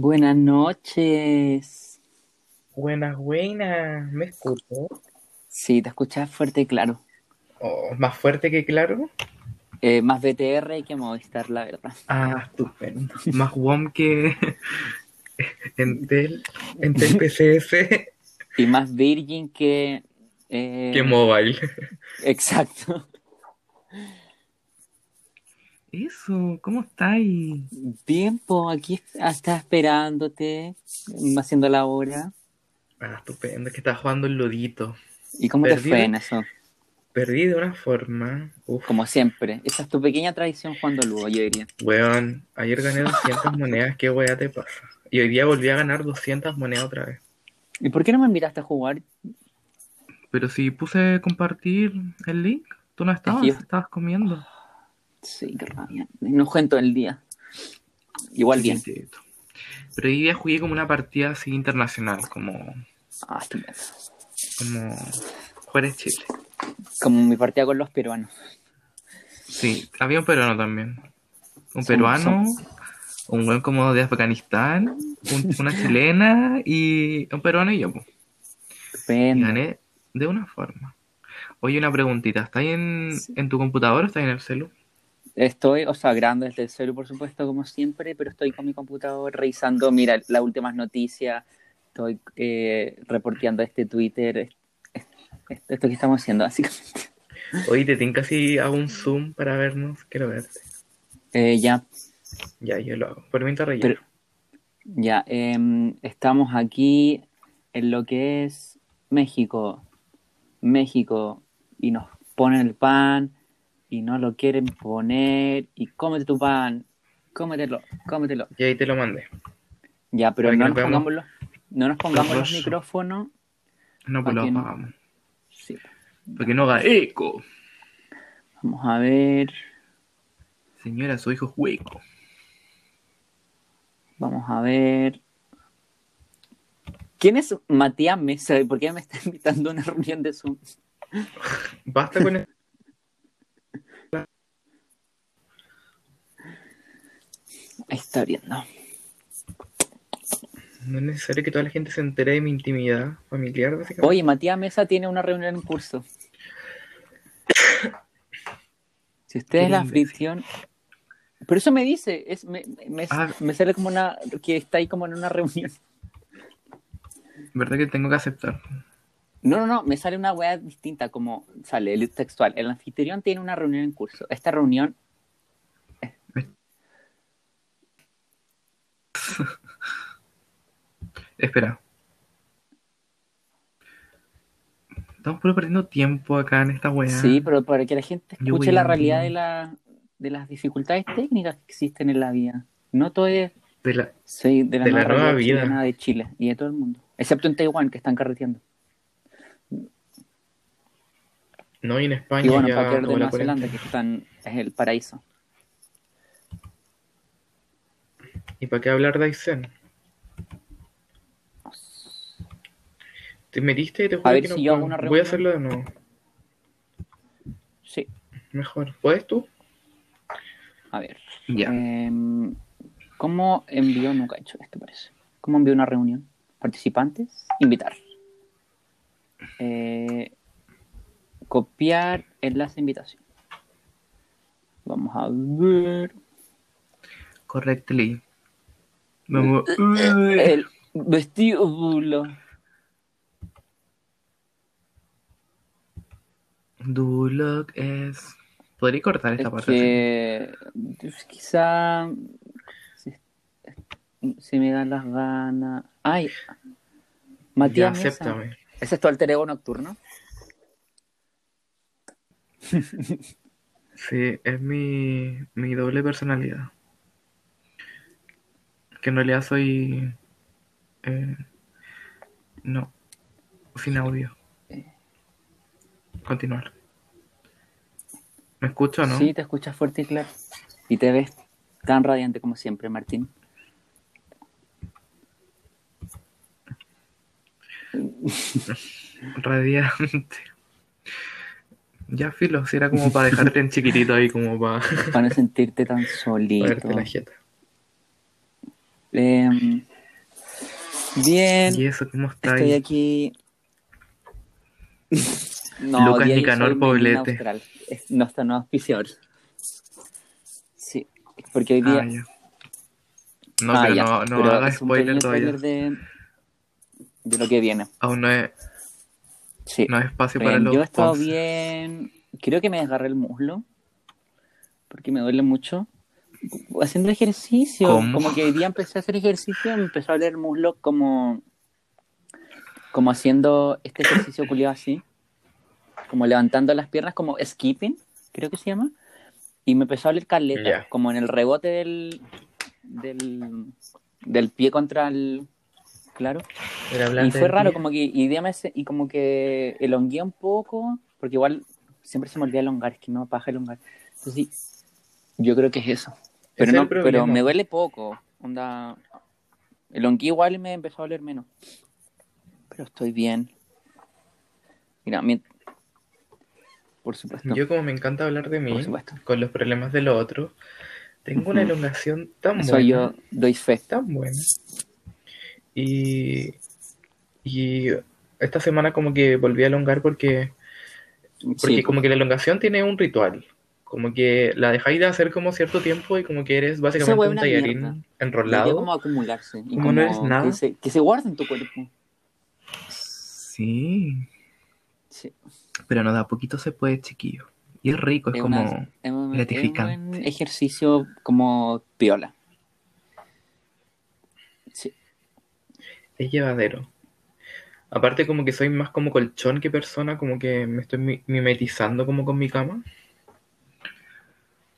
Buenas noches. Buenas, buenas. ¿Me escucho? Sí, te escuchas fuerte y claro. Oh, más fuerte que claro. Eh, más BTR que Movistar, la verdad. Ah, estupendo. más WOM que Entel, Entel PCS. Y más Virgin que... eh, que Mobile. Exacto. Eso, ¿cómo estáis? Bien, pues aquí está esperándote, haciendo la hora. Ah, estupendo, que estás jugando el lodito. ¿Y cómo te fue en eso? Perdí de una forma. Uf, Como siempre. Esa es tu pequeña tradición jugando Lugo, yo diría. weón. Ayer gané 200 monedas, ¿qué weá te pasa? Y hoy día volví a ganar 200 monedas otra vez. ¿Y por qué no me invitaste a jugar? Pero si puse compartir el link, tú no estabas, yo- estabas comiendo. Sí, qué rabia. No juego en todo el día. Igual bien. Sí, Pero hoy día jugué como una partida así internacional, como, Ah, qué como Juárez Chile. Como mi partida con los peruanos. Sí, había un peruano también. Un Son- peruano, un buen como de Afganistán, un- una chilena y un peruano y yo. Y gané de una forma. Oye, una preguntita, ¿estás en, en tu computador o estás en el celu? Estoy, o sea, grabando desde el celu, por supuesto, como siempre, pero estoy con mi computador revisando, mira, las últimas noticias, estoy eh, reporteando este Twitter, es- es- esto que estamos haciendo, básicamente. Oye, te tengo casi hago un zoom para vernos, quiero verte. Eh, ya, Ya, yo lo hago. Por mientras relleno. pero, ya, em, estamos aquí en lo que es México, México, y nos ponen el pan, y no lo quieren poner, y cómete tu pan, cómetelo, cómetelo. Y ahí te lo mandé. Ya, pero no nos pongamos los, no nos pongamos los micrófonos. No, pues lo Aquí no. apagamos. Sí. Para que no haga eco. Vamos a ver. Señora, su hijo es hueco. Vamos a ver. ¿Quién es Matías Mesa? ¿Y ¿Por qué me está invitando a una reunión de Zoom? Basta con eso. Ahí está abriendo. No es necesario que toda la gente se entere de mi intimidad familiar, básicamente. Oye, Matías Mesa tiene una reunión en curso. Si usted es la fricción. Pero eso me dice, es, me, me- Ah. me sale como una. que está ahí como en una reunión. ¿Verdad que tengo que aceptar? No, no, no, me sale una weá distinta, como sale el textual. El anfitrión tiene una reunión en curso. Esta reunión. Espera. Estamos puro perdiendo tiempo acá en esta weá. Sí, pero para que la gente escuche la realidad de, la, de las dificultades técnicas que existen en la vida. No todo es De la- sí, de la, De la nueva vida. chilena de Chile y de todo el mundo. Excepto en Taiwán, que están carreteando. No, y en España Y bueno, ya para que de Nueva Zelanda, que están, es el paraíso. ¿Y para qué hablar de Aysén? Te metiste y te juro ver que no si yo hago una Voy a hacerlo de nuevo. Sí, Mejor. ¿Puedes tú? a ver. Ya. Em, ¿Cómo envió? Nunca he hecho esto, parece. ¿Cómo envió una reunión? ¿Participantes? Invitar. Eh, copiar enlace de invitación. Vamos a ver. Correctly. Vamos. El vestíbulo. Do look es. ¿Podría cortar esta Es parte? que pues, quizá si, si me dan las ganas. Ay, Matías acéptame. ¿Ese es tu alter ego nocturno? Sí, es mi, mi doble personalidad. Que en realidad soy. eh, no. Sin audio. Continuar. ¿Me escucho o no? Sí, te escuchas fuerte y claro. Y te ves tan radiante como siempre, Martín. Radiante. Ya, filo, si era como para dejarte en chiquitito ahí, como para, Para no sentirte tan solito. la jeta. Em, bien, ¿Y eso cómo está estoy ahí? aquí. Lucas día yo Nicanor Poblete. Austral. Es nuestro nuevo auspiciador. Sí, porque hoy día. Ah, ya. No, Ah, pero ya, no, no pero un spoiler todavía. spoiler de, de lo que viene. Aún no es, Sí. no hay espacio Eh, para los yo he estado sponsors. bien. Creo que me desgarré el muslo. Porque me duele mucho. Haciendo ejercicio. ¿Cómo? Como que hoy día empecé a hacer ejercicio y me empezó a el muslo como. Como haciendo este ejercicio culiado así. Como levantando las piernas, como skipping, creo que se llama. Y me empezó a doler caleta. Como en el rebote del. Del, del pie contra el. Claro. Y fue raro, como que, y, y como que elongué un poco, porque igual siempre se me olvida elongar, es que no paja elongar. Entonces sí, yo creo que es eso. Pero, no, el pero me duele poco, onda, elongué igual y me empezó a doler menos. Pero estoy bien. Mira, mi- por supuesto, Yo como me encanta hablar de mí, con los problemas de los otros, tengo una elongación tan Eso buena, yo doy fe. tan buena. Y, y esta semana como que volví a elongar porque, porque Sí, como que la elongación tiene un ritual. Como que la dejáis de hacer como cierto tiempo y como que eres básicamente un tallarín mierda. enrolado. como acumularse. Y Como como no eres nada. Que se, que se guarde en tu cuerpo. Sí, Sí. pero no, de a poquito se puede, chiquillo. Y es rico, es Es como... una- es un, es gratificante. ejercicio como piola. Sí. Es llevadero. Aparte como que soy más como colchón que persona, como que me estoy mi- mimetizando como con mi cama.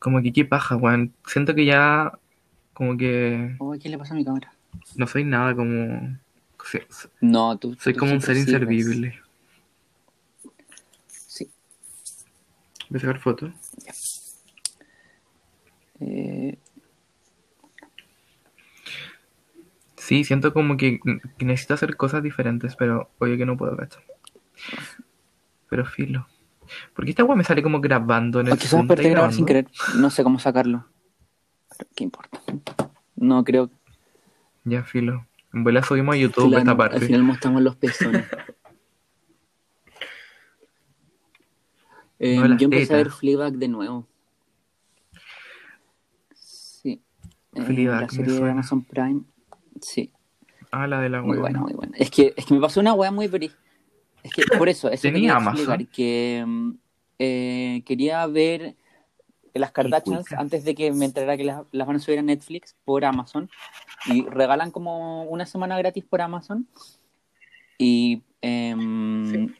Como que qué paja, weón. Siento que ya como que Oh, ¿Qué le pasa a mi cámara? no soy nada como... sí, No, tú. Soy tú como un ser sirves. inservible. Sí. Voy a sacar fotos. Eh, Sí, siento como que, que necesito hacer cosas diferentes, pero oye que no puedo, ¿cachai? Pero filo. Porque esta weá me sale como grabando en el o quizás grabar sin querer. No sé cómo sacarlo. Pero, ¿qué importa? No creo Ya, filo. En vuela subimos a YouTube Claro, esta Al parte. final mostramos los pezones. Eh, No, las yo empecé a ver. Fleabag de nuevo. Sí. Eh, Fleabag, la serie de. Amazon Prime. Sí. Ah, la de la Muy weá. buena, muy buena. Es que, es que me pasó una wea muy bri- Es que por eso, eso ¿Tenía Amazon? que mm, eh, quería ver las Kardashians antes de que me enterara que las, las van a subir a Netflix por Amazon. Y regalan como una semana gratis por Amazon. Y em, Sí.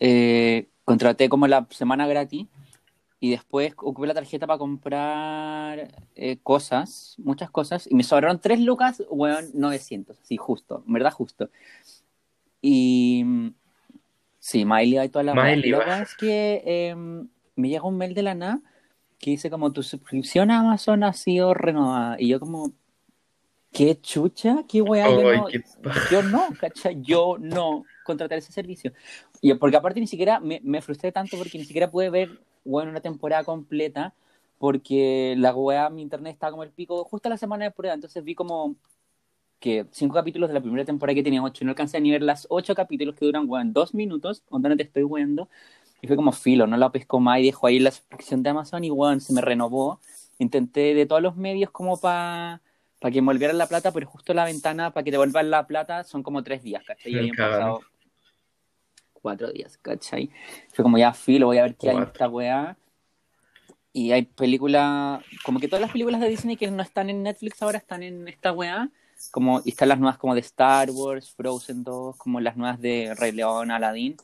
eh, contraté como la semana gratis. Y después ocupé la tarjeta para comprar eh, cosas, muchas cosas, y me sobraron 3 lucas, weón, 900, así justo, en verdad justo. Y mm, sí, Miley y toda la. Miley, va. weá es que eh, me llega un mail de la nada que dice como tu suscripción a Amazon ha sido renovada. Y yo como, ¿qué chucha? ¿Qué weá? Yo Ay, no, qué yo no, ¿cachai? Yo no contratar ese servicio. Y porque aparte ni siquiera me, me frustré tanto porque ni siquiera pude ver, bueno, una temporada completa porque la weá, mi internet estaba como el pico justo la semana de prueba, entonces vi como que cinco capítulos de la primera temporada que tenía ocho, y no alcancé a ni ver las ocho capítulos que duran, weón, dos minutos, donde no te estoy weando, y fue como filo, no la pesco más y dejo ahí la suscripción de Amazon y weón, se me renovó, intenté de todos los medios como para para que me volvieran la plata, pero justo la ventana para que te vuelvan la plata son como tres días, ¿cachai? Y habían pasado cuatro días, ¿cachai? Fue como ya filo, voy a ver qué hay en esta weá. Y hay películas, como que todas las películas de Disney que no están en Netflix ahora están en esta weá. Como, y están las nuevas como de Star Wars, Frozen 2, como las nuevas de Rey León, Aladdin.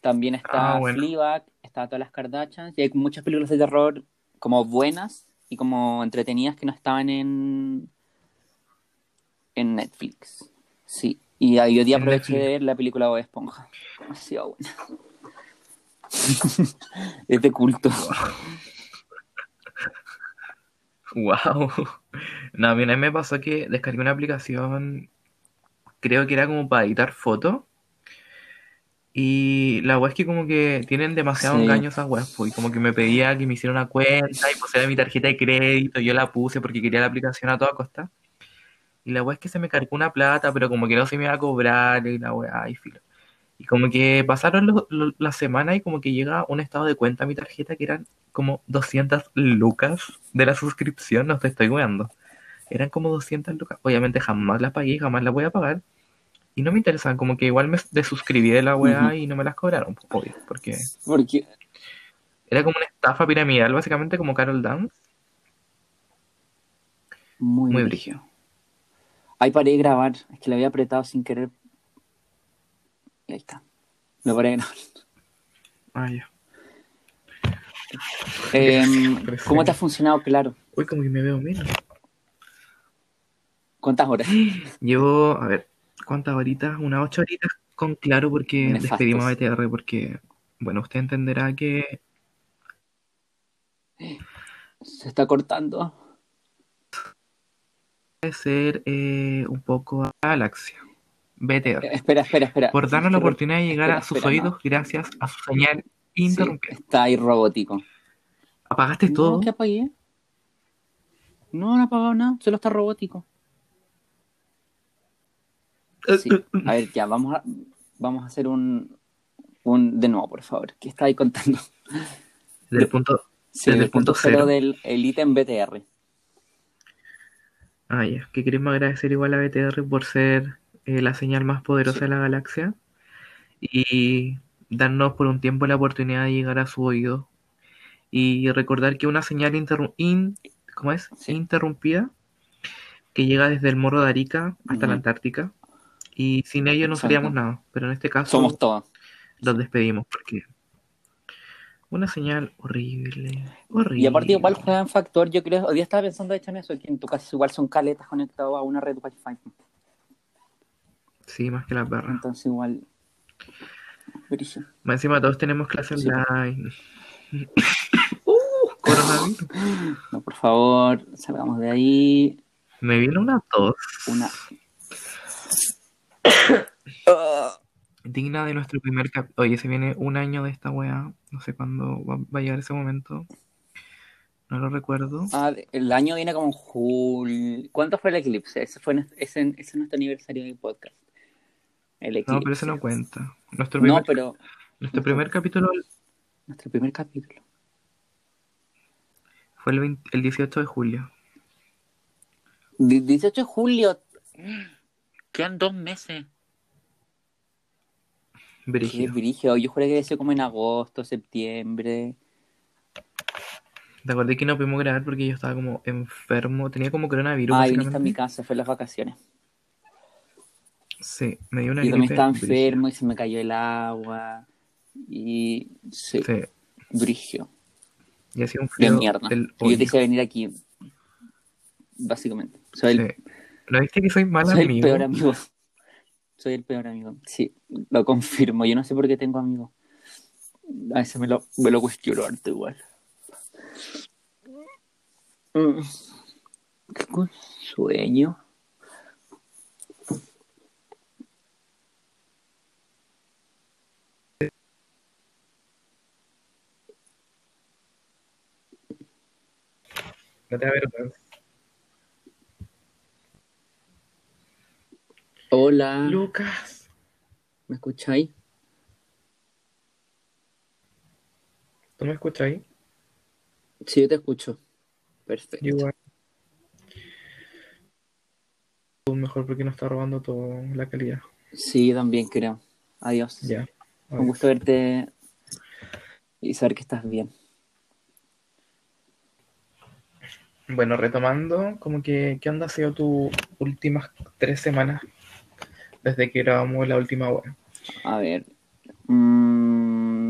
También está Ah, bueno. Fleabag, está todas las Kardashians. Y hay muchas películas de terror como buenas y como entretenidas que no estaban en, en Netflix. Sí. Y ahí hoy día aproveché de ver la película Bob Esponja. Demasiado buena. es de culto. Wow. No, a mí una vez me pasó que descargué una aplicación, creo que era como para editar fotos. Y la web es que como que tienen demasiado Sí. engaño esas webs, pues, y como que me pedía que me hiciera una cuenta y pusiera mi tarjeta de crédito, yo la puse porque quería la aplicación a toda costa. Y la weá es que se me cargó una plata, pero como que no se me iba a cobrar y la weá, y filo. Y como que pasaron lo- lo- las semanas y como que llega un estado de cuenta a mi tarjeta que eran como 200 lucas de la suscripción, no te estoy weando. Eran como 200 lucas. Obviamente jamás las pagué jamás las voy a pagar. Y no me interesan, como que igual me desuscribí de la weá y no me las cobraron, pues, obvio, porque Porque, era como una estafa piramidal, básicamente como Carol Dance. muy, Muy brígido. Ahí paré de grabar, es que le había apretado sin querer. Ahí está. Lo paré de grabar. Ah, ya. Em, Parece- ¿Cómo te ha funcionado? Claro. Uy, como que me veo menos. ¿Cuántas horas? Llevo, a ver, ¿cuántas horitas? Unas ocho horitas con claro porque Nefastos. despedimos a BTR porque, bueno, usted entenderá que Se está cortando. puede ser eh, un poco a Galaxia. BTR. Eh, Espera, espera, espera. Por darnos la oportunidad de llegar a sus espera, oídos no. gracias a su señal Sí, interrumpida. está ahí robótico. ¿Apagaste todo? No, ¿qué apagué? No, no he apagado nada, solo está robótico. Sí. A ver, ya, vamos a, vamos a hacer un, un. De nuevo, por favor. ¿Qué está ahí contando? Desde el punto. Sí, Desde el el punto cero cero. del el ítem BTR. Ah, ya. Que queremos agradecer igual a BTR por ser eh, la señal más poderosa Sí. de la galaxia y darnos por un tiempo la oportunidad de llegar a su oído y recordar que una señal interru- in- ¿cómo es? Sí. interrumpida que llega desde el Morro de Arica hasta la. Antártica y sin ello no Exacto. seríamos nada, pero en este caso Somos todos. los despedimos porque una señal horrible, horrible. Y aparte, igual juega en factor. Yo creo. Hoy día estaba pensando, de hecho, en eso, que en tu caso igual son caletas conectados a una red Wi-Fi. Sí, más que la perra. Entonces, igual. Brillo. Más encima todos tenemos clases Sí. online. Coronavirus. No, por favor, salgamos de ahí. Me vino una tos Una. digna de nuestro primer cap. Oye, se viene un año de esta weá. No sé cuándo va, va a llegar ese momento. No lo recuerdo. Ah, el año viene como en julio. ¿Cuánto fue el eclipse? Ese fue ese, ese es nuestro aniversario del podcast. El eclipse. No, pero eso no cuenta. Nuestro No, primer, pero nuestro primer capítulo nuestro primer capítulo. fue el, 20 el 18 de julio. Di- 18 de julio. Quedan dos meses. Qué Brígido. brígido. Yo juré que decía como en agosto, septiembre. Te acordé que no pudimos grabar porque yo estaba como enfermo. Tenía como coronavirus. Ah, viniste a mi casa, fue en las vacaciones. Sí, me dio una Yo también gripe estaba brígida. enfermo y se me cayó el agua. Y sí, Sí, brigio. y hacía un De frío mierda. del Y yo te hice venir aquí. Básicamente. Soy el. ¿No viste que soy mal soy el amigo? peor amigo. Soy el peor amigo. Sí, lo confirmo. Yo no sé por qué tengo amigos. A veces me lo, me lo cuestiono harto igual. Mm. Qué sueño. No te. Hola. Lucas. ¿Me escucháis? ¿Tú me escuchas ahí? Sí, yo te escucho. Perfecto. Igual. Mejor porque nos está robando toda la calidad. Sí, yo también creo. Adiós. Ya. Un gusto verte y saber que estás bien. Bueno, retomando, como que, ¿qué onda ha sido tus últimas tres semanas desde que grabamos la última hora? A ver. Mm,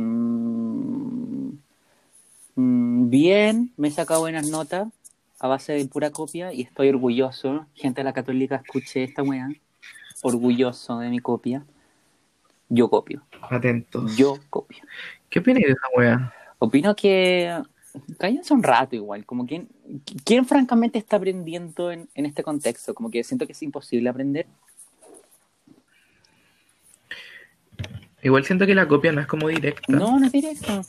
mm, bien, me he sacado buenas notas a base de pura copia y estoy orgulloso. Gente de la católica, escuché esta weá. Orgulloso de mi copia. Yo copio. Atentos. Yo copio. ¿Qué opinas de esa wea? Opino que cállense un rato igual, como quien, ¿quién francamente está aprendiendo en, en este contexto? Como que siento que es imposible aprender. Igual siento que la copia no es como directa. No, no es directo.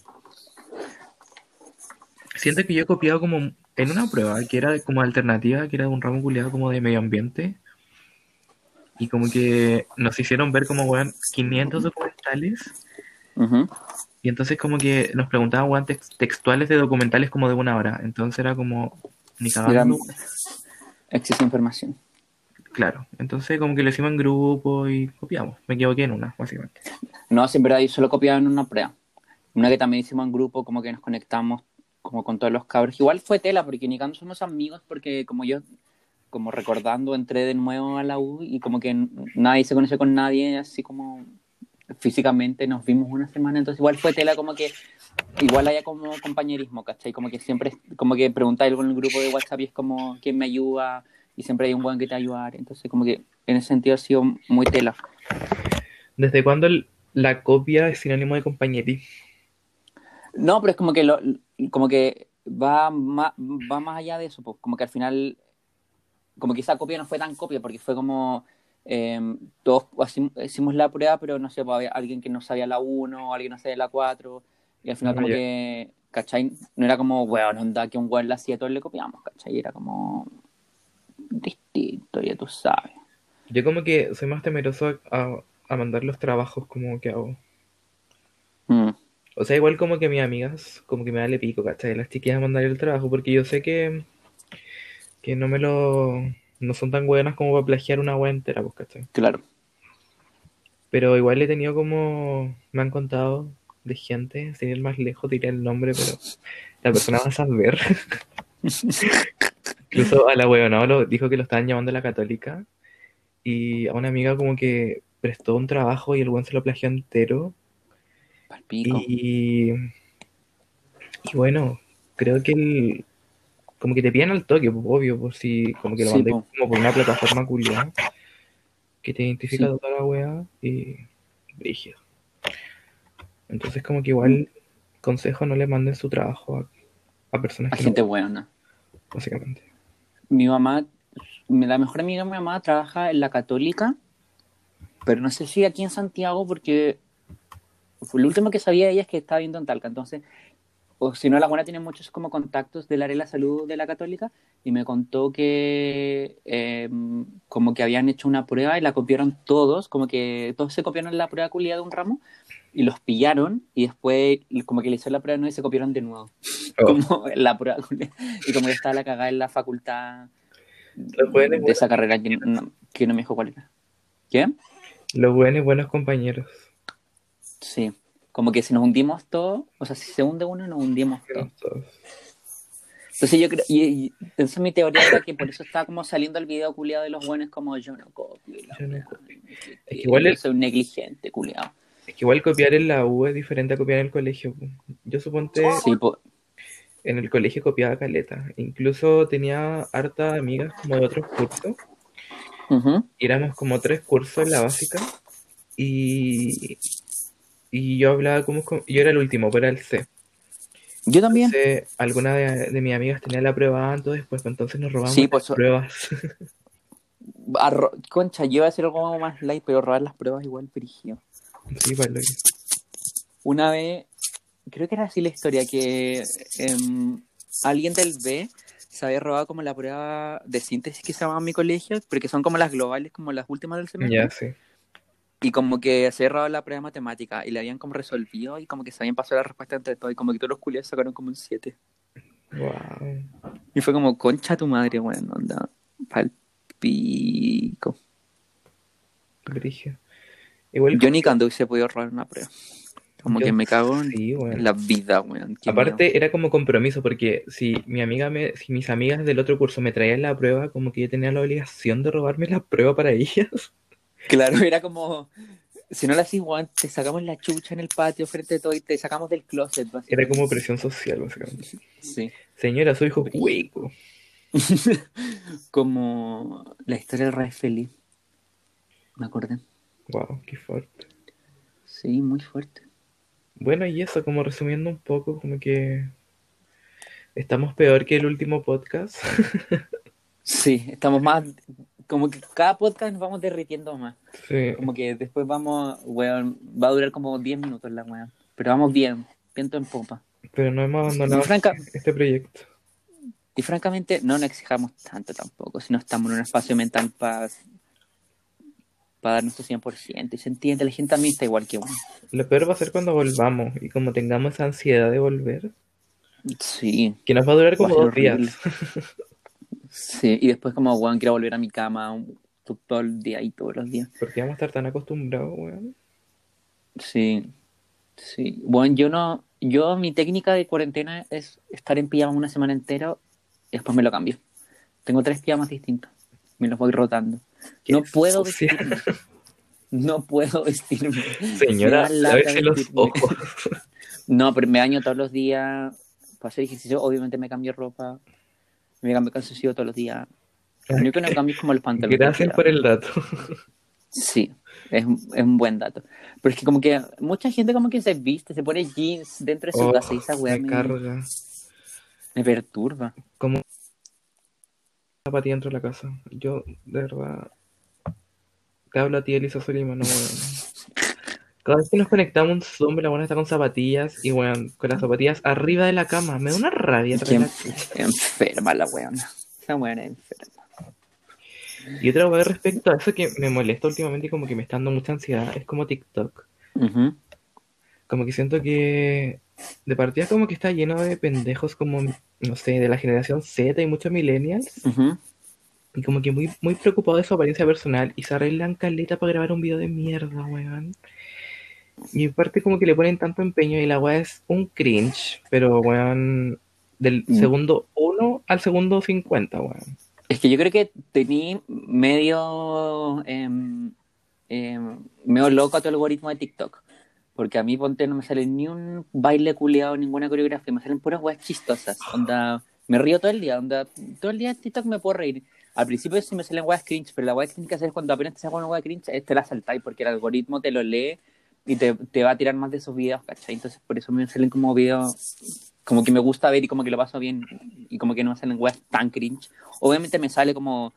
Siento que yo he copiado como en una prueba que era como alternativa, que era de un ramo culiado como de medio ambiente. Y como que nos hicieron ver como, weón, 500 documentales. Y entonces como que nos preguntaban, weón, tex- textuales de documentales como de una hora. Entonces era como, ni cagando. exceso información. Claro. Entonces como que lo hicimos en grupo y copiamos. Me equivoqué en una, básicamente. No, sí, en verdad yo solo copiaba en una prueba. Una que también hicimos en grupo, como que nos conectamos como con todos los cabros. Igual fue tela, porque ni cuando somos amigos, porque como yo, como recordando, entré de nuevo a la U y como que nadie se conoce con nadie, así como físicamente nos vimos una semana, entonces igual fue tela como que igual haya como compañerismo, ¿cachai? Como que siempre, como que preguntáis algo en el grupo de WhatsApp y es como, ¿quién me ayuda? Y siempre hay un buen que te ayudar, entonces como que en ese sentido ha sido muy tela. ¿Desde cuándo la copia es sinónimo de compañerismo? No, pero es como que lo, como que va más, va más allá de eso, pues, como que al final, como que esa copia no fue tan copia, porque fue como eh, todos hicimos la prueba, pero no sé, pues, había alguien que no sabía la 1, alguien no sabía la 4, y al final como ya. que, ¿cachai? No era como, weón, onda que un weón la hacía, todos le copiamos, ¿cachai? Era como distinto, ya tú sabes. Yo como que soy más temeroso a, a mandar los trabajos como que hago. Mm, O sea, igual como que mis amigas, como que me da pico, ¿cachai? Las chiquillas mandar el trabajo, porque yo sé que, que no me lo... no son tan buenas como para plagiar una wea entera, pues, ¿cachai? claro. Pero igual he tenido como... me han contado de gente, sin ir más lejos diré el nombre, pero la persona va a saber. Incluso a la weona lo dijo que lo estaban llamando a la católica y a una amiga como que prestó un trabajo y el buen se lo plagió entero. Palpico. Y, y bueno, creo que el, como que te pillan al toque, pues, obvio, por si como que lo Sí, mandé po. como por una plataforma culiada que te identifica Sí. toda la wea y brígido. Entonces como que igual consejo no le manden su trabajo a, a personas A que gente no, buena. básicamente. Mi mamá, la mejor amiga de mi mamá trabaja en la católica, pero no sé si aquí en Santiago, porque fue lo último que sabía de ella es que estaba viendo en Talca, entonces, o si no, la buena tiene muchos como contactos del área de la salud de la católica, y me contó que eh, como que habían hecho una prueba y la copiaron todos, como que todos se copiaron la prueba culiada de un ramo, y los pillaron, y después como que le hicieron la prueba de nuevo y se copiaron de nuevo. Oh, como la prueba y como yo estaba la cagada en la facultad de esa carrera que no, que no me dijo cuál era. ¿qué? los buenos buenos compañeros. sí como que si nos hundimos todos o sea si se hunde uno nos hundimos todos entonces yo creo y, y entonces mi teoría era que por eso estaba como saliendo el video culiado de los buenos como yo no copio Yo no copio. Es que igual yo el- soy un negligente culiado Es que igual copiar en la U es diferente a copiar en el colegio. Yo suponte sí po- en el colegio copiaba caleta. Incluso tenía harta amigas como de otros cursos. ujú. Y éramos como tres cursos en la básica. Y, y yo hablaba como... Yo era el último, pero era el C. yo también Entonces, alguna de, de mis amigas tenía la prueba antes, después, pues, entonces nos robamos Sí, pues, las pruebas. Ro- concha yo iba a hacer algo más light pero robar las pruebas igual frigio sí, vale. Una vez, creo que era así la historia, que em, alguien del B se había robado como la prueba de síntesis que se llamaba en mi colegio, porque son como las globales, como las últimas del semestre. Ya, sí. Y como que se había robado la prueba de matemática y la habían como resolvido y como que se habían pasado la respuesta entre todos y como que todos los culiados sacaron como un 7. Wow. Y fue como, concha tu madre, bueno, onda, pal pico. Brigio. Igual Yo ni cuando hubiese podido robar una prueba. Como yo- que me cago en Sí, bueno. la vida, weón. Aparte era como compromiso, porque si mi amiga me, si mis amigas del otro curso me traían la prueba, como que yo tenía la obligación de robarme la prueba para ellas. Claro, era como, si no la igual, te sacamos la chucha en el patio frente a todo y te sacamos del closet. Era como presión social, básicamente. Sí. Señora, su hijo hueco. como la historia del rey feliz. Me acordé. Wow, qué fuerte. Sí, muy fuerte. Bueno, y eso, como resumiendo un poco, como que estamos peor que el último podcast. Sí, estamos más, como que cada podcast nos vamos derritiendo más. Sí. Como que después vamos, weón, va a durar como 10 minutos la weón. Pero vamos bien, viento en popa. Pero no hemos abandonado Y franca- este proyecto. Y francamente, no nos exijamos tanto tampoco, si no estamos en un espacio mental para para dar nuestro 100% y se entiende, la gente también está igual que uno. Lo peor va a ser cuando volvamos y como tengamos esa ansiedad de volver, Sí, que nos va a durar como Va a dos días. sí, y después como, weón, quiero volver a mi cama todo el día y todos los días. Porque vamos a estar tan acostumbrados, weón. Sí, sí. Bueno, yo no, yo mi técnica de cuarentena es estar en pijama una semana entera y después me lo cambio. Tengo tres pijamas distintos, me los voy rotando. Qué No puedo sucia. vestirme. No puedo vestirme. Señora, lávese los ojos. No, pero me baño todos los días. Para hacer ejercicio, obviamente me cambio ropa. Me cambio calzoncillo todos los días. Lo único que no cambio es como los pantalones. Gracias por el dato. Sí, es, un- es un buen dato. Pero es que como que mucha gente como que se viste, se pone jeans dentro de su Oh, casa y esa weá me carga. me perturba. Como zapatilla dentro de la casa. Yo, de verdad, te hablo a ti, Elisa Solima, no, weón. Cada vez que nos conectamos un Zoom, la buena está con zapatillas y, weón, con las zapatillas arriba de la cama. Me da una rabia. Traerla. enferma la weona. Esa weona es enferma. Y otra weá respecto a eso que me molesta últimamente y como que me está dando mucha ansiedad, es como TikTok. Como que siento que de partida como que está lleno de pendejos como, no sé, de la generación Z y muchos millennials. Y como que muy, muy preocupado de su apariencia personal y se arreglan caleta para grabar un video de mierda, weón. Y aparte como que le ponen tanto empeño y la weá es un cringe, pero weón, del Mm. segundo 1 al segundo 50, weón. Es que yo creo que tení medio, em, medio loco a tu algoritmo de TikTok. Porque a mí, ponte, no me sale ni un baile culiado, ninguna coreografía, me salen puras weas chistosas. Onda, me río todo el día, onda, todo el día en TikTok me puedo reír. Al principio sí me salen weas cringe, pero la wea que tienes que hacer es cuando apenas te sale una wea cringe, te la saltáis porque el algoritmo te lo lee y te, te va a tirar más de esos videos, ¿cachai? Entonces por eso me salen como videos como que me gusta ver y como que lo paso bien y como que no me salen weas tan cringe. Obviamente me sale como,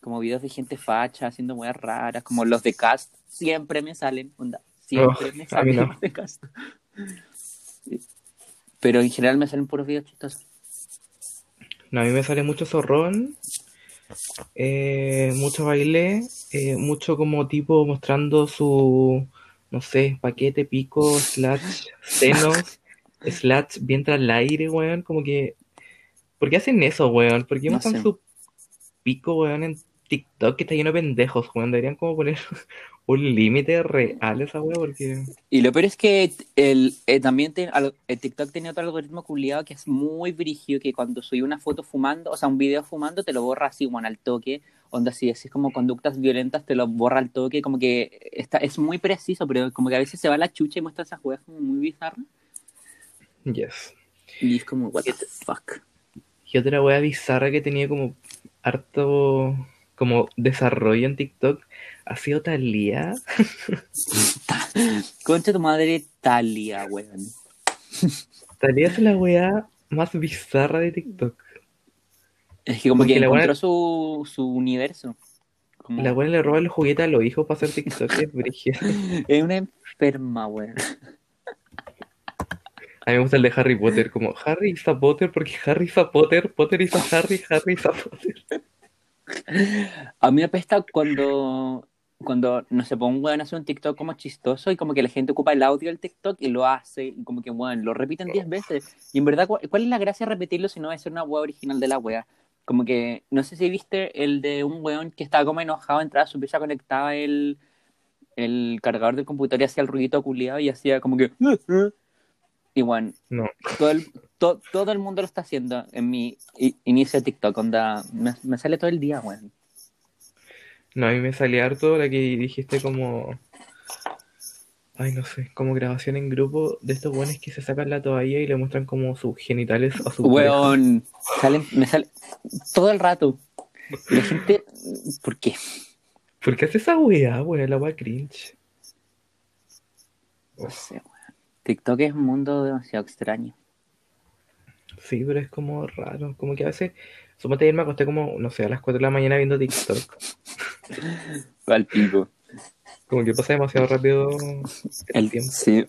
como videos de gente facha haciendo weas raras, como los de cast, siempre me salen, onda, siempre Oh, me salen no. los de cast. Pero en general me salen puros videos chistosos. No, a mí me sale mucho zorrón, eh, mucho baile, eh, mucho como tipo mostrando su, no sé, paquete, pico, slash, senos, slash, vientre al aire, weón, como que... ¿Por qué hacen eso, weón? ¿Por qué No sé. su pico, weón, en TikTok que está lleno de pendejos, weón? Deberían como poner un límite real esa weón, porque... Y lo peor es que el, eh, también te- al- el TikTok tenía otro algoritmo culiado que es muy brígido, que cuando subí una foto fumando, o sea, un video fumando, te lo borra así, bueno, al toque. Onda, si decís como conductas violentas, te lo borra al toque. Como que está, es muy preciso, pero como que a veces se va la chucha y muestra esas juegas como muy bizarras. Yes. Y es como, what the fuck. Y otra wea bizarra que tenía como harto como desarrollo en TikTok ha sido Thalía. Concha tu madre, Talia, weón. Thalía es la wea más bizarra de TikTok. Es que como Porque que la encontró buena- su, su universo. Como- La wea le roba el juguete a los hijos para hacer TikTok. Es brígida. Es una enferma, weón. A mí me gusta el de Harry Potter, como Harry is a Potter porque Harry is a Potter, Potter is a Harry, Harry is a Potter. A mí me apesta cuando, cuando, no sé, pongo un weón a hacer un TikTok como chistoso y como que la gente ocupa el audio del TikTok y lo hace y como que, weón, lo repiten 10 veces. Y en verdad, ¿cuál, es la gracia de repetirlo si no va a ser una wea original de la wea? Como que, no sé si viste el de un weón que estaba como enojado, entraba a su pieza, conectaba el, el cargador del computador y hacía el ruidito culiado y hacía como que... Y bueno, No, todo el, to- todo el mundo lo está haciendo en mi inicio de TikTok, onda, me, me sale todo el día, weón. No, a mí me sale harto la que dijiste como... Ay, no sé, como grabación en grupo de estos buenos que se sacan la toalla y le muestran como sus genitales a su. Weón, salen, me sale todo el rato. La gente, ¿por qué? ¿Por qué hace esa weá, weón? La weá cringe. No sé, weón. TikTok es un mundo demasiado extraño. Sí, pero es como raro. Como que a veces, suponte ayer me acosté como, no sé, a las 4 de la mañana viendo TikTok. Al pico. Como que pasa demasiado rápido el tiempo. sí.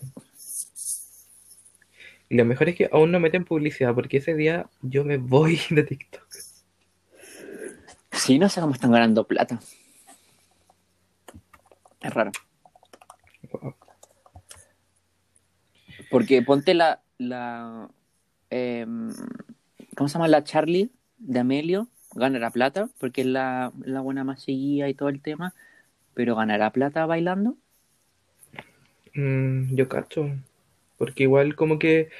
Y lo mejor es que aún no meten publicidad, porque ese día yo me voy de TikTok. Sí, no sé cómo están ganando plata. Es raro. Wow. Porque ponte la. la em, ¿Cómo se llama? La Charlie de Amelio. Ganará plata, porque es la, la buena más seguida y todo el tema. Pero ganará plata bailando. Mm, yo cacho. Porque igual como que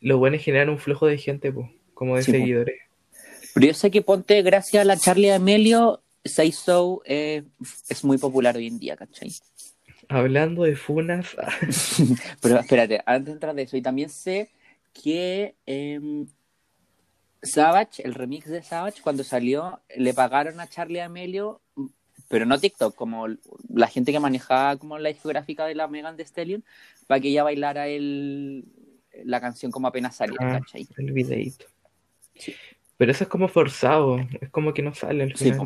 los buenos generan un flujo de gente, pues, como de Sí, po. seguidores. Pero yo sé que ponte, gracias a la Charlie de Amelio, Say So eh, es muy popular hoy en día, ¿cachai? Hablando de funas, ah, Pero espérate, antes de entrar de eso, y también sé que em, Savage, el remix de Savage, cuando salió, le pagaron a Charlie Amelio, pero no TikTok, como la gente que manejaba como la discográfica de la Megan Thee Stallion, para que ella bailara el, la canción como apenas salía, Ah. ¿cachai? el videíto. Sí. Pero eso es como forzado, es como que no sale al Sí, final. po.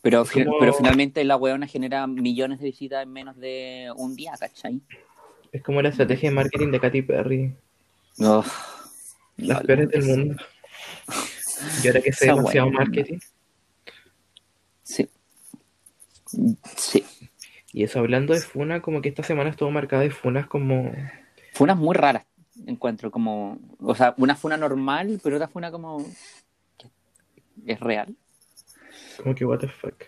Pero, como- pero finalmente la weona genera millones de visitas en menos de un día, ¿cachai? Es como la estrategia de marketing de Katy Perry. No, Las peores del es- mundo. Y ahora que sé Esa demasiado marketing. Sí. Sí. Y eso hablando de Funa, como que esta semana estuvo marcada de Funas como. Fue unas muy raras, encuentro, como, o sea, una fue una normal, pero otra fue una como, es real. Como que what the fuck.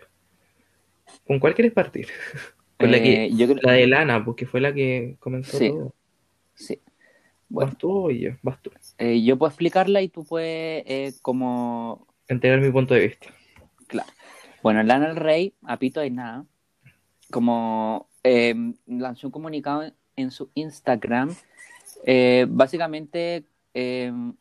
¿Con cuál quieres partir? Con la, que, Eh, yo creo, la de Lana, porque fue la que comenzó Sí. todo. sí. Bueno, ¿Vas tú o yo? Vas tú. Eh, yo puedo explicarla y tú puedes, eh, como, Entregar mi punto de vista. claro. Bueno, Lana del Rey, a pito de nada, como eh, lanzó un comunicado en, en su Instagram, básicamente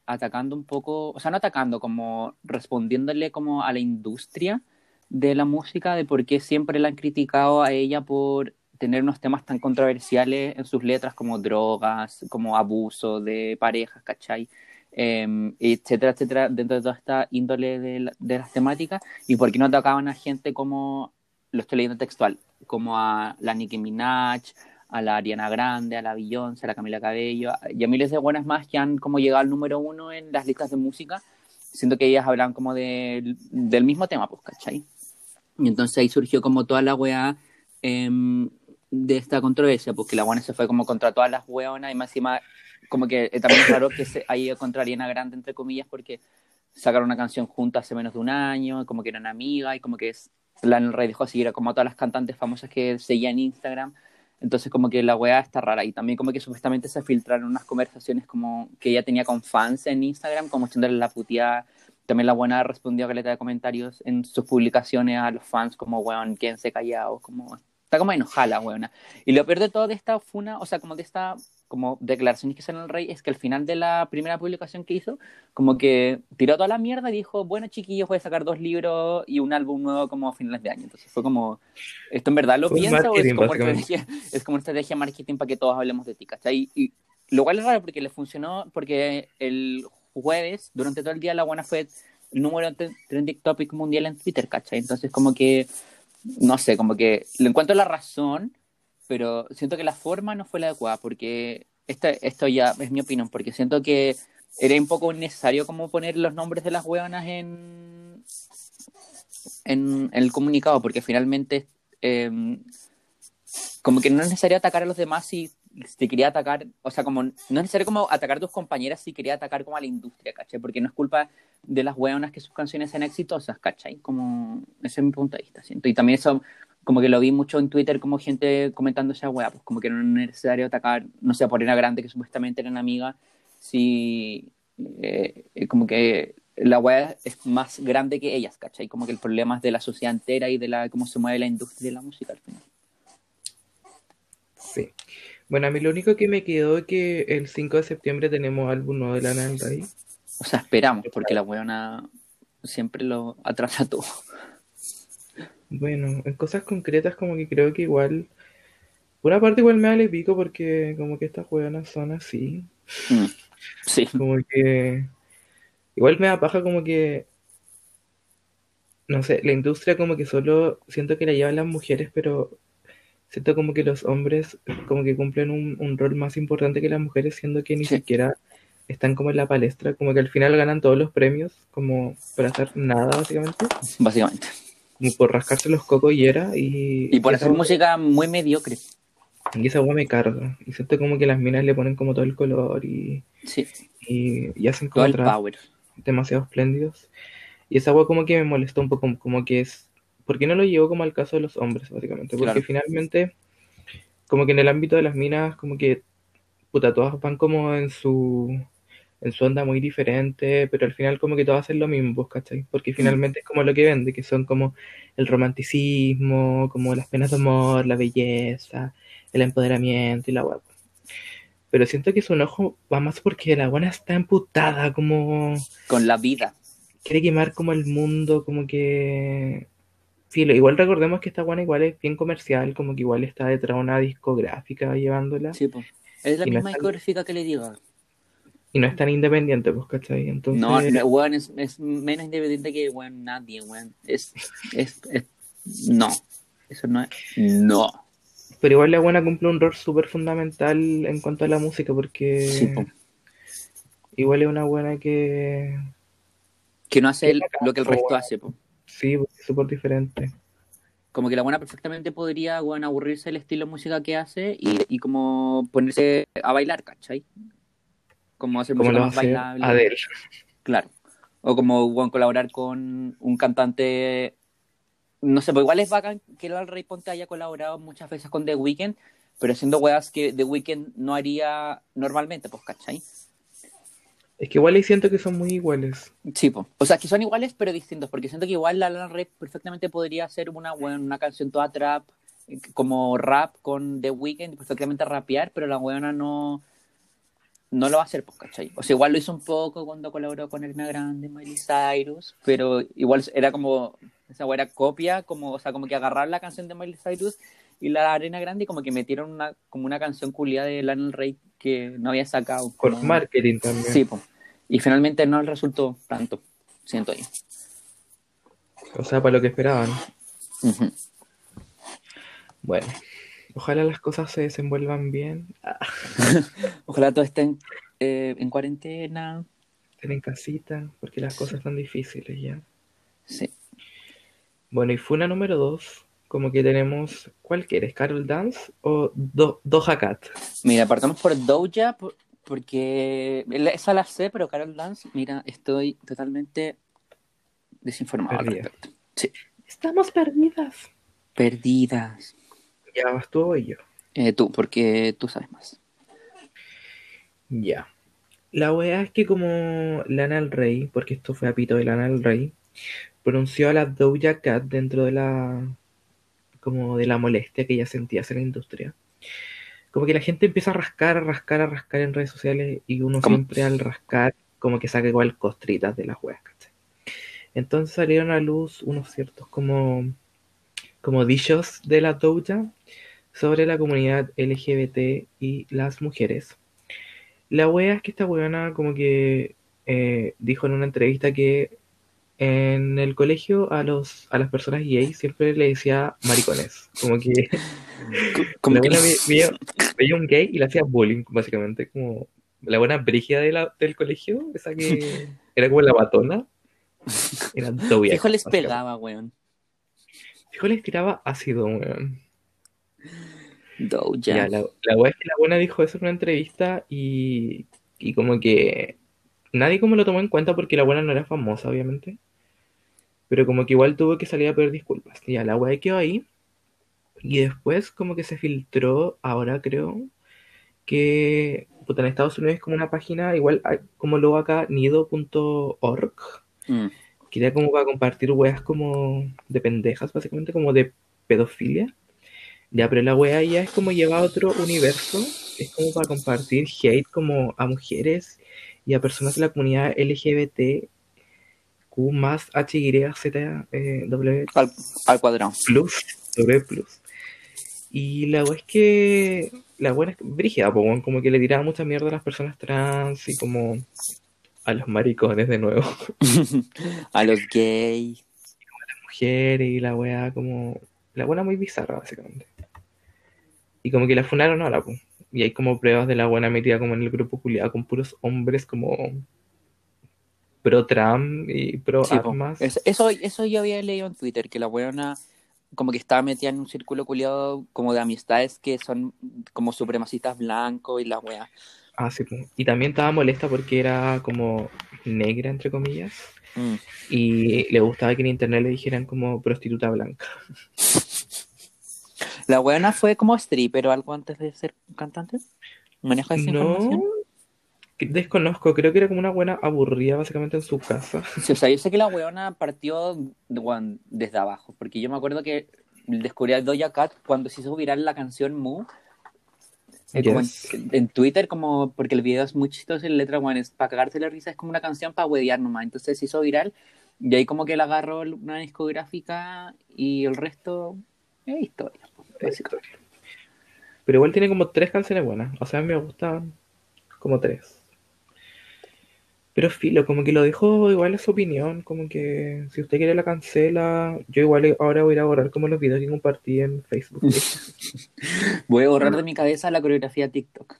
atacando un poco, o sea, no atacando, como respondiéndole como a la industria de la música, de por qué siempre la han criticado a ella por tener unos temas tan controversiales en sus letras como drogas, como abuso de parejas, ¿cachai? Eh, etcétera, etcétera, dentro de toda esta índole de, la- de las temáticas, y por qué no atacaban a gente como, lo estoy leyendo textual, como a la Nicki Minaj, a la Ariana Grande, a la Beyoncé, a la Camila Cabello, y a miles de buenas más que han como llegado al número uno en las listas de música, siento que ellas hablan como del- del mismo tema, pues, ¿cachai? Y entonces ahí surgió como toda la weá em, de esta controversia, porque la buena se fue como contra todas las weonas y más encima, como que eh, también es raro que se haya ido contra Ariana Grande, entre comillas, porque sacaron una canción juntas hace menos de un año, como que eran amigas y como que es, Lana Rey dejó seguir como todas las cantantes famosas que seguía en Instagram. Entonces como que la weá está rara y también como que supuestamente se filtraron unas conversaciones como que ella tenía con fans en Instagram, como echándole la puteada. También la buena respondió a caleta de comentarios en sus publicaciones a los fans como, weón, quédense callados, como... Está como enojada weona. Y lo peor de todo de esta funa, o sea, como de esta como declaraciones que salen el rey, es que al final de la primera publicación que hizo, como que tiró toda la mierda y dijo, bueno chiquillos, voy a sacar dos libros y un álbum nuevo como a finales de año. Entonces fue como, ¿esto en verdad lo Fue piensa o es como, estrategia, es como una estrategia de marketing para que todos hablemos de ti, ¿cachai? Y lo cual es raro porque le funcionó, porque el jueves, durante todo el día, la buena fue el número trending topic mundial en Twitter, ¿cachai? Entonces como que, no sé, como que le encuentro la razón, pero siento que la forma no fue la adecuada, porque esto ya es mi opinión, porque siento que era un poco innecesario como poner los nombres de las hueonas en, en, el comunicado, porque finalmente eh, como que no es necesario atacar a los demás si te quería atacar, o sea, como no es necesario como atacar a tus compañeras si quería atacar como a la industria, ¿cachai? Porque no es culpa de las hueonas que sus canciones sean exitosas, ¿cachai? Como, ese es mi punto de vista, siento. Y también eso, como que lo vi mucho en Twitter, como gente comentando esa hueá, pues como que no es necesario atacar, no sé, por una grande que supuestamente eran amigas, si eh, como que la hueá es más grande que ellas, ¿cachai? Como que el problema es de la sociedad entera y de la cómo se mueve la industria de la música al final. Sí. Bueno, a mí lo único que me quedó es que el 5 de septiembre tenemos álbum nuevo de Lana del Rey. O sea, esperamos, porque la hueona siempre lo atrasa todo. Bueno, en cosas concretas como que creo que igual, por una parte igual me vale pico porque como que estas hueonas son así, Mm. Sí, como que igual me da paja como que, no sé, la industria como que solo siento que la llevan las mujeres, pero siento como que los hombres como que cumplen un, un rol más importante que las mujeres, siendo que ni Sí. siquiera están como en la palestra, como que al final ganan todos los premios como para hacer nada básicamente. básicamente. como por rascarse los cocos y era. Y, Y por hacer música muy mediocre. Y esa weá me carga. Y siento como que las minas le ponen como todo el color y, Sí, y, y hacen todo como el trabajos power. demasiado espléndidos. Y esa weá como que me molestó un poco, como, como que es... ¿Por qué no lo llevo como al caso de los hombres, básicamente? Porque Claro. finalmente, como que en el ámbito de las minas, como que, puta, todas van como en su, en su onda muy diferente, pero al final como que todas hacen lo mismo, pues, ¿cachai? Porque finalmente es como lo que vende, que son como el romanticismo, como las penas de amor, la belleza, el empoderamiento y la weá. Pero siento que su enojo va más porque la buena está emputada, como Con la vida. quiere quemar como el mundo, como que... Filo, igual recordemos que esta buena igual es bien comercial, como que igual está detrás de una discográfica llevándola, Sí, pues. Es la no misma tan- discográfica que le digo. y no es tan independiente, pues, ¿cachai? Entonces, No, no, weón, es, es menos independiente que weón, nadie, weón. Es, es, es- No. Eso no es. No. pero igual la buena cumple un rol súper fundamental en cuanto a la música, porque Sí, po. igual es una buena que... Que no hace el- lo que el resto hace, po. Sí, pues, es súper diferente. Como que la buena perfectamente podría, weón, aburrirse el estilo de música que hace y, y como ponerse a bailar, ¿cachai? Como hacer música más bailable. Adele. Claro. O como weón, colaborar con un cantante. No sé, pues igual es bacán que el Rey Ponte haya colaborado muchas veces con The Weeknd, pero siendo weas que The Weeknd no haría normalmente, pues, ¿cachai? Es que igual ahí siento que son muy iguales. Sí, pues. O sea, que son iguales pero distintos, porque siento que igual la Lana Rey perfectamente podría hacer una, weón, una canción toda trap, eh, como rap con The Weeknd, perfectamente rapear, pero la weona no, no lo va a hacer, ¿cachai? O sea, igual lo hizo un poco cuando colaboró con Elena Grande, Miley Cyrus, pero igual era como, esa era copia, como, o sea, como que agarrar la canción de Miley Cyrus y la Arena Grande como que metieron una, como una canción culiada de del Rey que no había sacado. Con como- marketing también. Sí, po. y finalmente no resultó tanto, siento yo. O sea, para lo que esperaban. Ujú. Bueno, ojalá las cosas se desenvuelvan bien. Ojalá todos estén eh, en cuarentena. estén en casita, porque las cosas están difíciles ya. Sí. Bueno, y Funa número dos, como que tenemos, ¿cuál quieres? ¿Carol Dance o Do Doja Cat? Mira, partamos por Doja, por- porque esa la sé, pero Carol Dance, mira, estoy totalmente desinformado al Perdida. respecto. Sí. Estamos perdidas. Perdidas. Ya vas tú o yo. Eh, tú, porque tú sabes más. Ya. La weá es que como Lana del Rey, porque esto fue a pito de Lana del Rey, pronunció a la Doja Cat dentro de la como de la molestia que ella sentía hacia la industria. Como que la gente empieza a rascar, a rascar, a rascar en redes sociales y uno ¿Cómo? siempre al rascar como que saca igual costritas de las weas, ¿cachai? Entonces salieron a luz unos ciertos como como dichos de la Doja sobre la comunidad LGBT y las mujeres. La wea es que esta weona como que eh, dijo en una entrevista que en el colegio a los a las personas gays siempre le decía maricones. Como que Como la que- buena veía, veía un gay y le hacía bullying, básicamente. Como la buena brígida de la- del colegio, esa que era como la batona. Era Doja Fijo les pegaba, weón. Fijo les tiraba ácido, weón. Doja. Ya, la, la wea es que la buena dijo eso en una entrevista y, y como que nadie como lo tomó en cuenta porque la buena no era famosa, obviamente. Pero como que igual tuvo que salir a pedir disculpas. Ya, la wea quedó ahí. Y después como que se filtró, ahora creo, que puta, en Estados Unidos es como una página, igual como luego acá, nido.org, Mm. que era como para compartir weas como de pendejas, básicamente, como de pedofilia. Ya, pero la wea ya es como lleva a otro universo, es como para compartir hate como a mujeres y a personas de la comunidad LGBT, Q más H Y Z eh, W Al, al cuadrado. plus, W plus. Y la wea es que la wea es brígida, po, como que le tiraba mucha mierda a las personas trans y como a los maricones de nuevo. a los gays. mujeres y la weá como... La buena muy bizarra, básicamente. Y como que la funaron ahora, pues. Y hay como pruebas de la buena metida como en el grupo culiado con puros hombres como... pro Trump y pro Sí, armas. Es- eso, eso yo había leído en Twitter, que la weona como que estaba metida en un círculo culiado como de amistades que son como supremacistas blancos y la wea. Ah, sí. Y también estaba molesta porque era como negra, entre comillas, Mm. y le gustaba que en internet le dijeran como prostituta blanca. La weona fue como stripper o algo antes de ser cantante. ¿Maneja esa No, información? Desconozco, creo que era como una buena aburrida básicamente en su casa. Sí, o sea, yo sé que la weona partió desde abajo, porque yo me acuerdo que descubrí a Doja Cat cuando se hizo viral la canción Moo. eh, en, Yes. en Twitter, como porque el video es muy chistoso y la letra, bueno, es para cagarse la risa, es como una canción para huevear nomás. Entonces se hizo viral y ahí como que la agarró una discográfica y el resto es historia. básicamente. Pero igual tiene como tres canciones buenas. O sea, me gustan como tres. Pero filo, como que lo dijo igual es su opinión. Como que si usted quiere la cancela, yo igual ahora voy a a borrar como los videos que compartí en Facebook. Voy a borrar de mi cabeza la coreografía TikTok.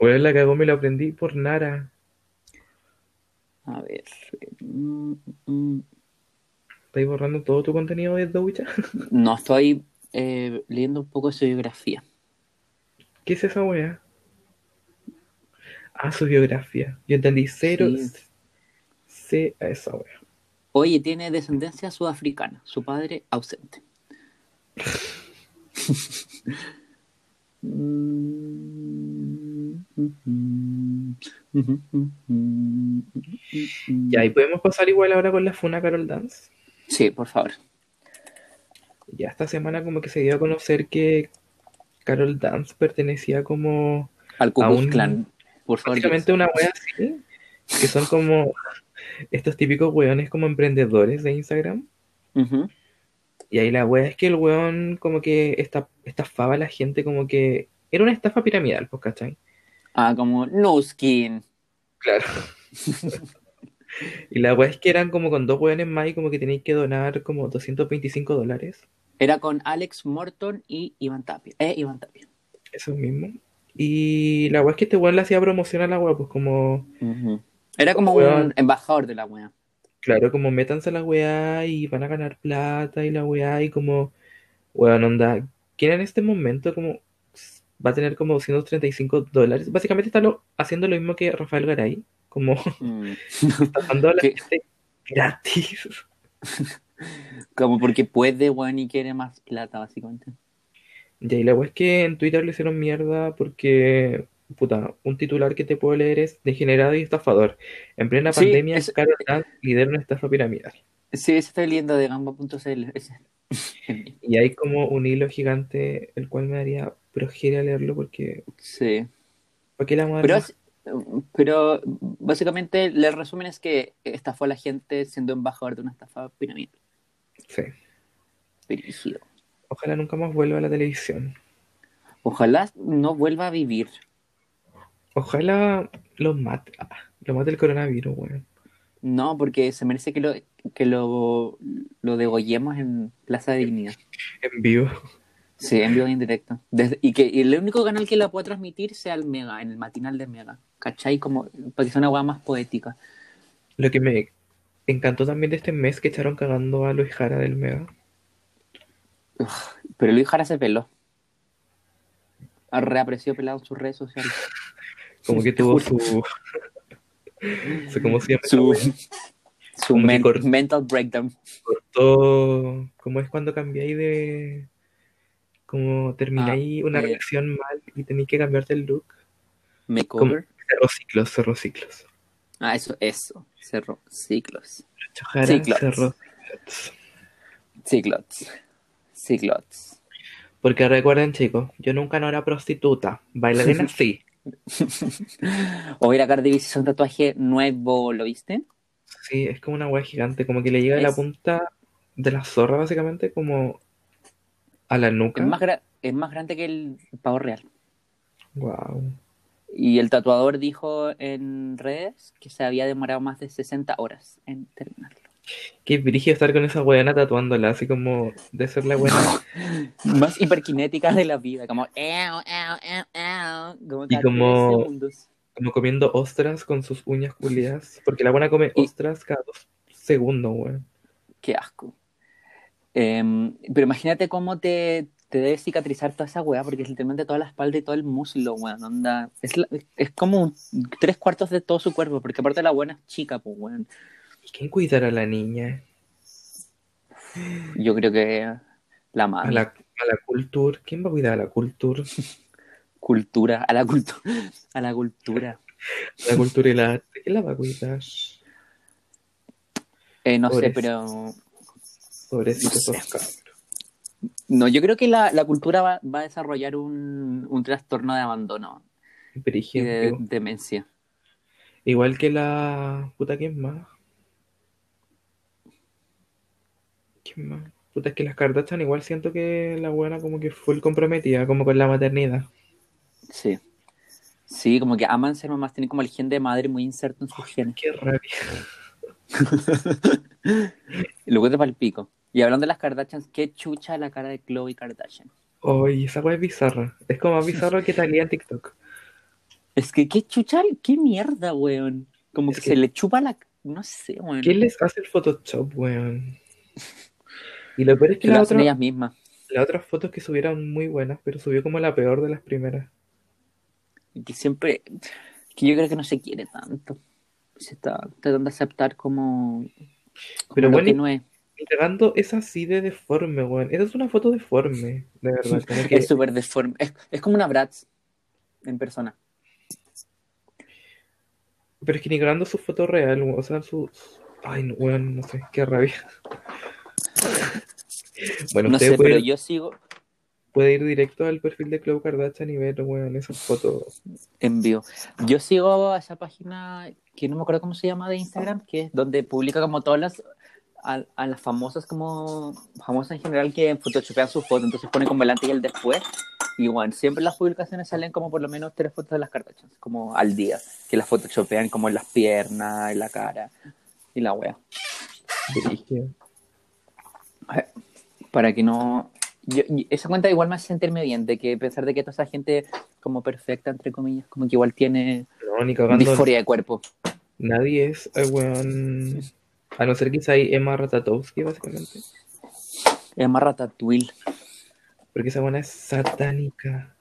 Bueno, la cagó me lo aprendí por Nara. A ver. mm, mm, ¿Estáis borrando todo tu contenido de Doja? No, estoy eh, leyendo un poco de su biografía. ¿Qué es esa wea? Ah, su biografía. Yo entendí cero. Sí. C a esa wea. Oye, tiene descendencia sudafricana, su padre ausente. Ya, y podemos pasar igual ahora con la Funa Carol Dance. Sí, por favor. Ya esta semana como que se dio a conocer que Carol Dance pertenecía como Al Ku A Klux Klan, por favor. básicamente una wea así, que son como estos típicos weones como emprendedores de Instagram. Y ahí la wea es que el weón como que esta- estafaba a la gente como que era una estafa piramidal, pues, ¿cachai? Ah, como no skin. Claro. Y la wea es que eran como con dos weones más y como que tenéis que donar como 225 dólares. Era con Alex Morton y Iván Tapia. Eh, Iván Tapia. Eso mismo. Y la wea es que este weón le hacía promoción a la wea, pues como... Era como Weón. un embajador de la wea. Claro, como métanse a la weá y van a ganar plata y la weá y como, weón, onda, ¿quién en este momento como va a tener como 235 dólares? Básicamente está lo- haciendo lo mismo que Rafael Garay, como Mm. estafando a la ¿Qué? gente gratis. Como porque puede, weón, y quiere más plata, básicamente. Y la weá es que en Twitter le hicieron mierda porque, puta, un titular que te puedo leer es degenerado y estafador. En plena Sí, pandemia, es- Carol Dance lidera una estafa piramidal. Sí, ese estoy leyendo de gamba.cl. Y hay como un hilo gigante, el cual me daría progeria leerlo porque, Sí. ¿para qué la vamos a dar Pero, más? es- pero básicamente el resumen es que estafó a la gente siendo embajador de una estafa piramidal. Sí. Brígido. Ojalá nunca más vuelva a la televisión. Ojalá no vuelva a vivir. Ojalá lo mate. ah, lo mate el coronavirus, weón. No, porque se merece que lo, que lo, lo degollemos en Plaza de Dignidad. En vivo. Sí, en vivo e indirecto. Desde- y que y el único canal que la pueda transmitir sea el Mega, en el matinal de Mega. ¿Cachai? Como, para que sea una hueá más poética. Lo que me encantó también de este mes que echaron cagando a Luis Jara del Mega. Pero Luis Jara se peló. Reapareció pelado en sus redes sociales. Como que tuvo su. su ¿Cómo se llama? Su, su men- mental breakdown. Cortó. ¿Cómo es cuando cambiáis de. Como termináis Ah, una eh. relación mal y tenéis que cambiarte el look? Makeover. Cerró ciclos, cerró ciclos. Ah, eso, eso. Cerró ciclos. Jara Ciclos. cerró ciclos. Ciclots. Porque recuerden, chicos, yo nunca no era prostituta. Bailarina sí. O ir a Cardi B hizo un tatuaje nuevo, ¿lo viste? Sí, es como una wea gigante, como que le llega de la Es- punta de la zorra, básicamente, como a la nuca. Es más, es más grande que el pavo real. Wow. Y el tatuador dijo en redes que se había demorado más de 60 horas en terminarlo. Qué brígido estar con esa weona tatuándola, así como de ser la buena. Más hiperkinética de la vida, como "Ew, ew, ew, ew", como Y como-. Como comiendo ostras con sus uñas culiadas. Porque la buena come Y- ostras cada dos segundos, weón. Qué asco. Em, pero imagínate cómo te, te debe cicatrizar toda esa weá, porque es literalmente toda la espalda y todo el muslo, weón. Onda, es, la- es como un- tres cuartos de todo su cuerpo, porque aparte la buena es chica, pues, weón. ¿Y quién cuidará a la niña? Yo creo que la A madre. la, a la cultura. ¿Quién va a cuidar a la cultura? Cultura, a la cultura, a la cultura. La cultura y la arte. ¿Quién la va a cuidar? Eh, no sé, Pobrecito. pero Pobrecitos No sé. no, yo creo que la, la cultura va, va a desarrollar un, un trastorno de abandono de demencia. Igual que la. Puta, ¿quién más? ¿Quién más? Puta, es que las Kardashian igual siento que la buena como que full comprometida, como con la maternidad. Sí. Sí, como que aman ser mamás, tienen como el gen de madre muy inserto en sus genes. Qué rabia. Luego te el pico. Y hablando de las Kardashians, qué chucha la cara de Khloe Kardashian. Oye, esa weá es bizarra. Es como más bizarro que Talía en TikTok. Es que qué chucha, qué mierda, weón. Como que, que- se le chupa la... No sé, weón. ¿Quién les hace el Photoshop, weón? Y lo peor es que lo la hacen otra, ellas mismas. las otras fotos que subieron muy buenas, pero subió como la peor de las primeras. Y que siempre... Que yo creo que no se quiere tanto. Se está tratando de aceptar como... como Pero lo bueno, que no es. Entregando es así de deforme, weón. Esa es una foto deforme, de verdad. Que- Es súper deforme. Es, es como una Bratz en persona. Pero es que ni grabando su foto real, o sea, su... Ay, no, weón, no sé, qué rabia. Bueno, No usted sé, puede, pero yo sigo puede ir directo al perfil de Khloe Kardashian y ver, weón, esas fotos. en vivo. Yo sigo a esa página que no me acuerdo cómo se llama de Instagram, que es donde publica como todas las a, a las famosas como famosas en general que photoshopean sus fotos, entonces pone como el antes y el después. Y bueno, siempre las publicaciones salen como por lo menos tres fotos de las Kardashians, como al día, que las photoshopean como en las piernas, en la cara y la wea. Para que no yo- esa cuenta igual me hace sentirme bien, de que pensar de que toda esa gente como perfecta, entre comillas, como que igual tiene No, disforia de cuerpo. Nadie es, eh, weón... A no ser quizá hay Emma Ratatowski, básicamente. Más ratatouille. Porque esa buena es satánica.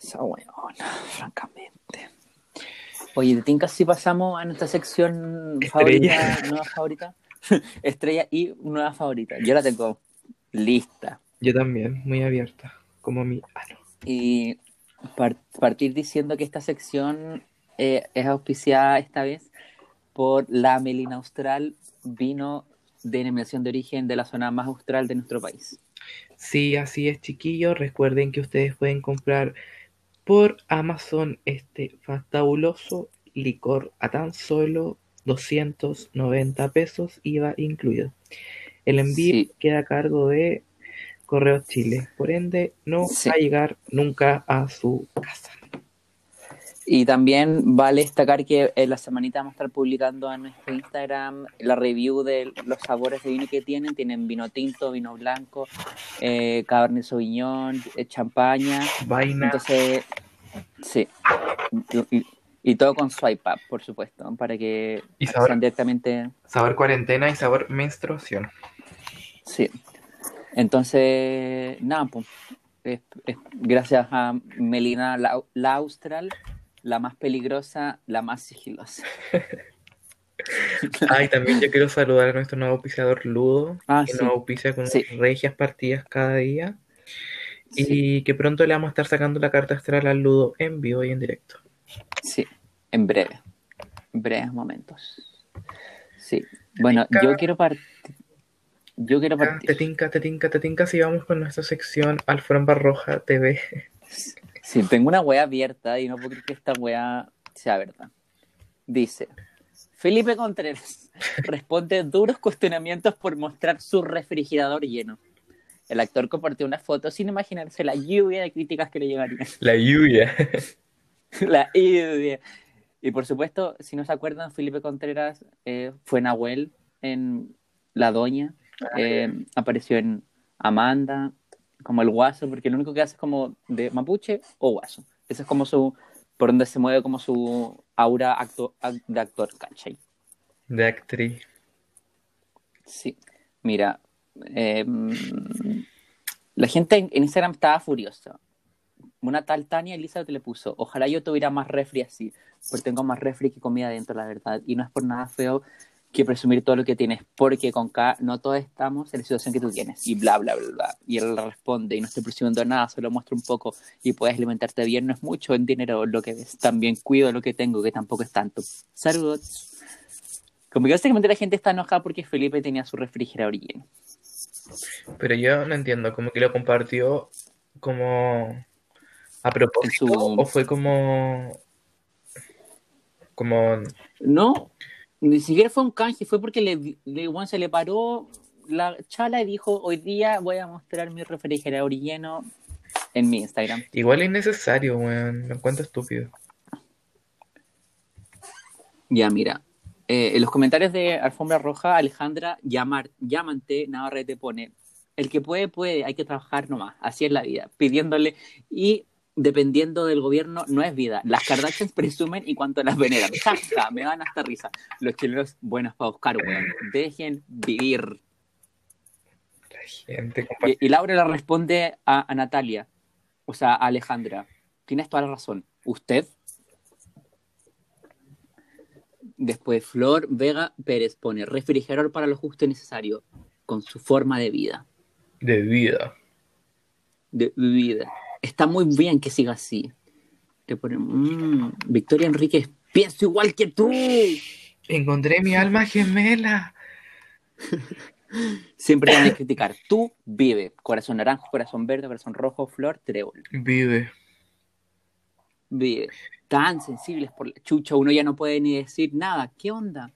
Esa weona, francamente. Oye, ¿de tinca si pasamos a nuestra sección Estrella. favorita, nueva favorita? Estrella y nueva favorita. Yo la tengo lista. Yo también, muy abierta. Como mi... Ah, no. Y par- partir diciendo que esta sección eh, es auspiciada esta vez por la Melina Austral, vino de denominación de origen de la zona más austral de nuestro país. Sí, así es, chiquillos. Recuerden que ustedes pueden comprar por Amazon este fabuloso licor a tan solo 290 pesos, IVA incluido. El envío Sí. queda a cargo de Correos Chile, por ende no Sí. va a llegar nunca a su casa. Y también vale destacar que en la semanita vamos a estar publicando en nuestro Instagram la review de los sabores de vino que tienen. Tienen vino tinto, vino blanco, eh, Cabernet Sauvignon, eh, champaña. Vaina. Entonces, sí. Y, todo con swipe up, por supuesto, para que Y sabor- directamente... Sabor cuarentena y sabor menstruación. Sí. Entonces, nada, pues, es- es gracias a Melina la, la Austral, la más peligrosa, la más sigilosa. Ay, también yo quiero saludar a nuestro nuevo auspiciador Ludo, Ah, que sí. nos auspicia con Sí. regias partidas cada día. Sí. Y que pronto le vamos a estar sacando la carta astral al Ludo en vivo y en directo. Sí, en breve. En breves momentos. Sí. Bueno, yo quiero partir. Yo quiero Te partir. tinca, te tinca, te tinca si vamos con nuestra sección Alfombra Roja TV. Sí, tengo una wea abierta y no puedo creer que esta wea sea verdad. Dice: Felipe Contreras responde duros cuestionamientos por mostrar su refrigerador lleno. El actor compartió una foto sin imaginarse la lluvia de críticas que le llegarían. La lluvia. La lluvia. Y por supuesto, si no se acuerdan, Felipe Contreras eh, fue Nahuel en La Doña, eh, apareció en Amanda, como el guaso, porque lo único que hace es como de mapuche o guaso. Esa es como su, por donde se mueve como su aura acto- ac- de actor, ¿cachai? De actriz. Sí. Mira, eh, la gente en en Instagram estaba furiosa. Una tal Tania Elizabeth le puso, ojalá yo tuviera más refri así, porque tengo más refri que comida dentro, la verdad. Y no es por nada feo que presumir todo lo que tienes, porque con K no todos estamos en la situación que tú tienes, y bla, bla, bla, bla. Y él responde, y no estoy presumiendo nada, solo muestro un poco, y puedes alimentarte bien, no es mucho en dinero lo que ves, también cuido lo que tengo, que tampoco es tanto. Saludos. Como que básicamente la gente está enojada porque Felipe tenía su refrigerador lleno. Pero yo no entiendo, como que lo compartió como a propósito su- o fue como como No, ni siquiera fue un canje, fue porque le, le- bueno, se le paró la chala y dijo, hoy día voy a mostrar mi refrigerador lleno en mi Instagram. igual es necesario, weón, lo encuentro estúpido. Ya, mira, eh, en los comentarios de Alfombra Roja, Alejandra Llamar, Llamante Navarrete pone, el que puede, puede, hay que trabajar nomás, así es la vida, pidiéndole y dependiendo del gobierno no es vida. Las Kardashians presumen y cuanto las veneran. Ja, ja, me dan hasta risa. Los chilenos buenos para buscar, weón. Dejen vivir. La gente. Y, y Laura le responde a, a Natalia, o sea, a Alejandra. Tienes toda la razón. ¿Usted? Después Flor Vega Pérez pone refrigerador para lo justo y necesario, con su forma de vida. de vida. De vida. Está muy bien que siga así. Le pone, "Mm, Victoria Enríquez, pienso igual que tú. Encontré mi alma gemela. Siempre te van a criticar. Tú vive. Corazón naranjo, corazón verde, corazón rojo, flor, trébol. Vive. Vive. Tan sensibles por la chucha, uno ya no puede ni decir nada. ¿Qué onda?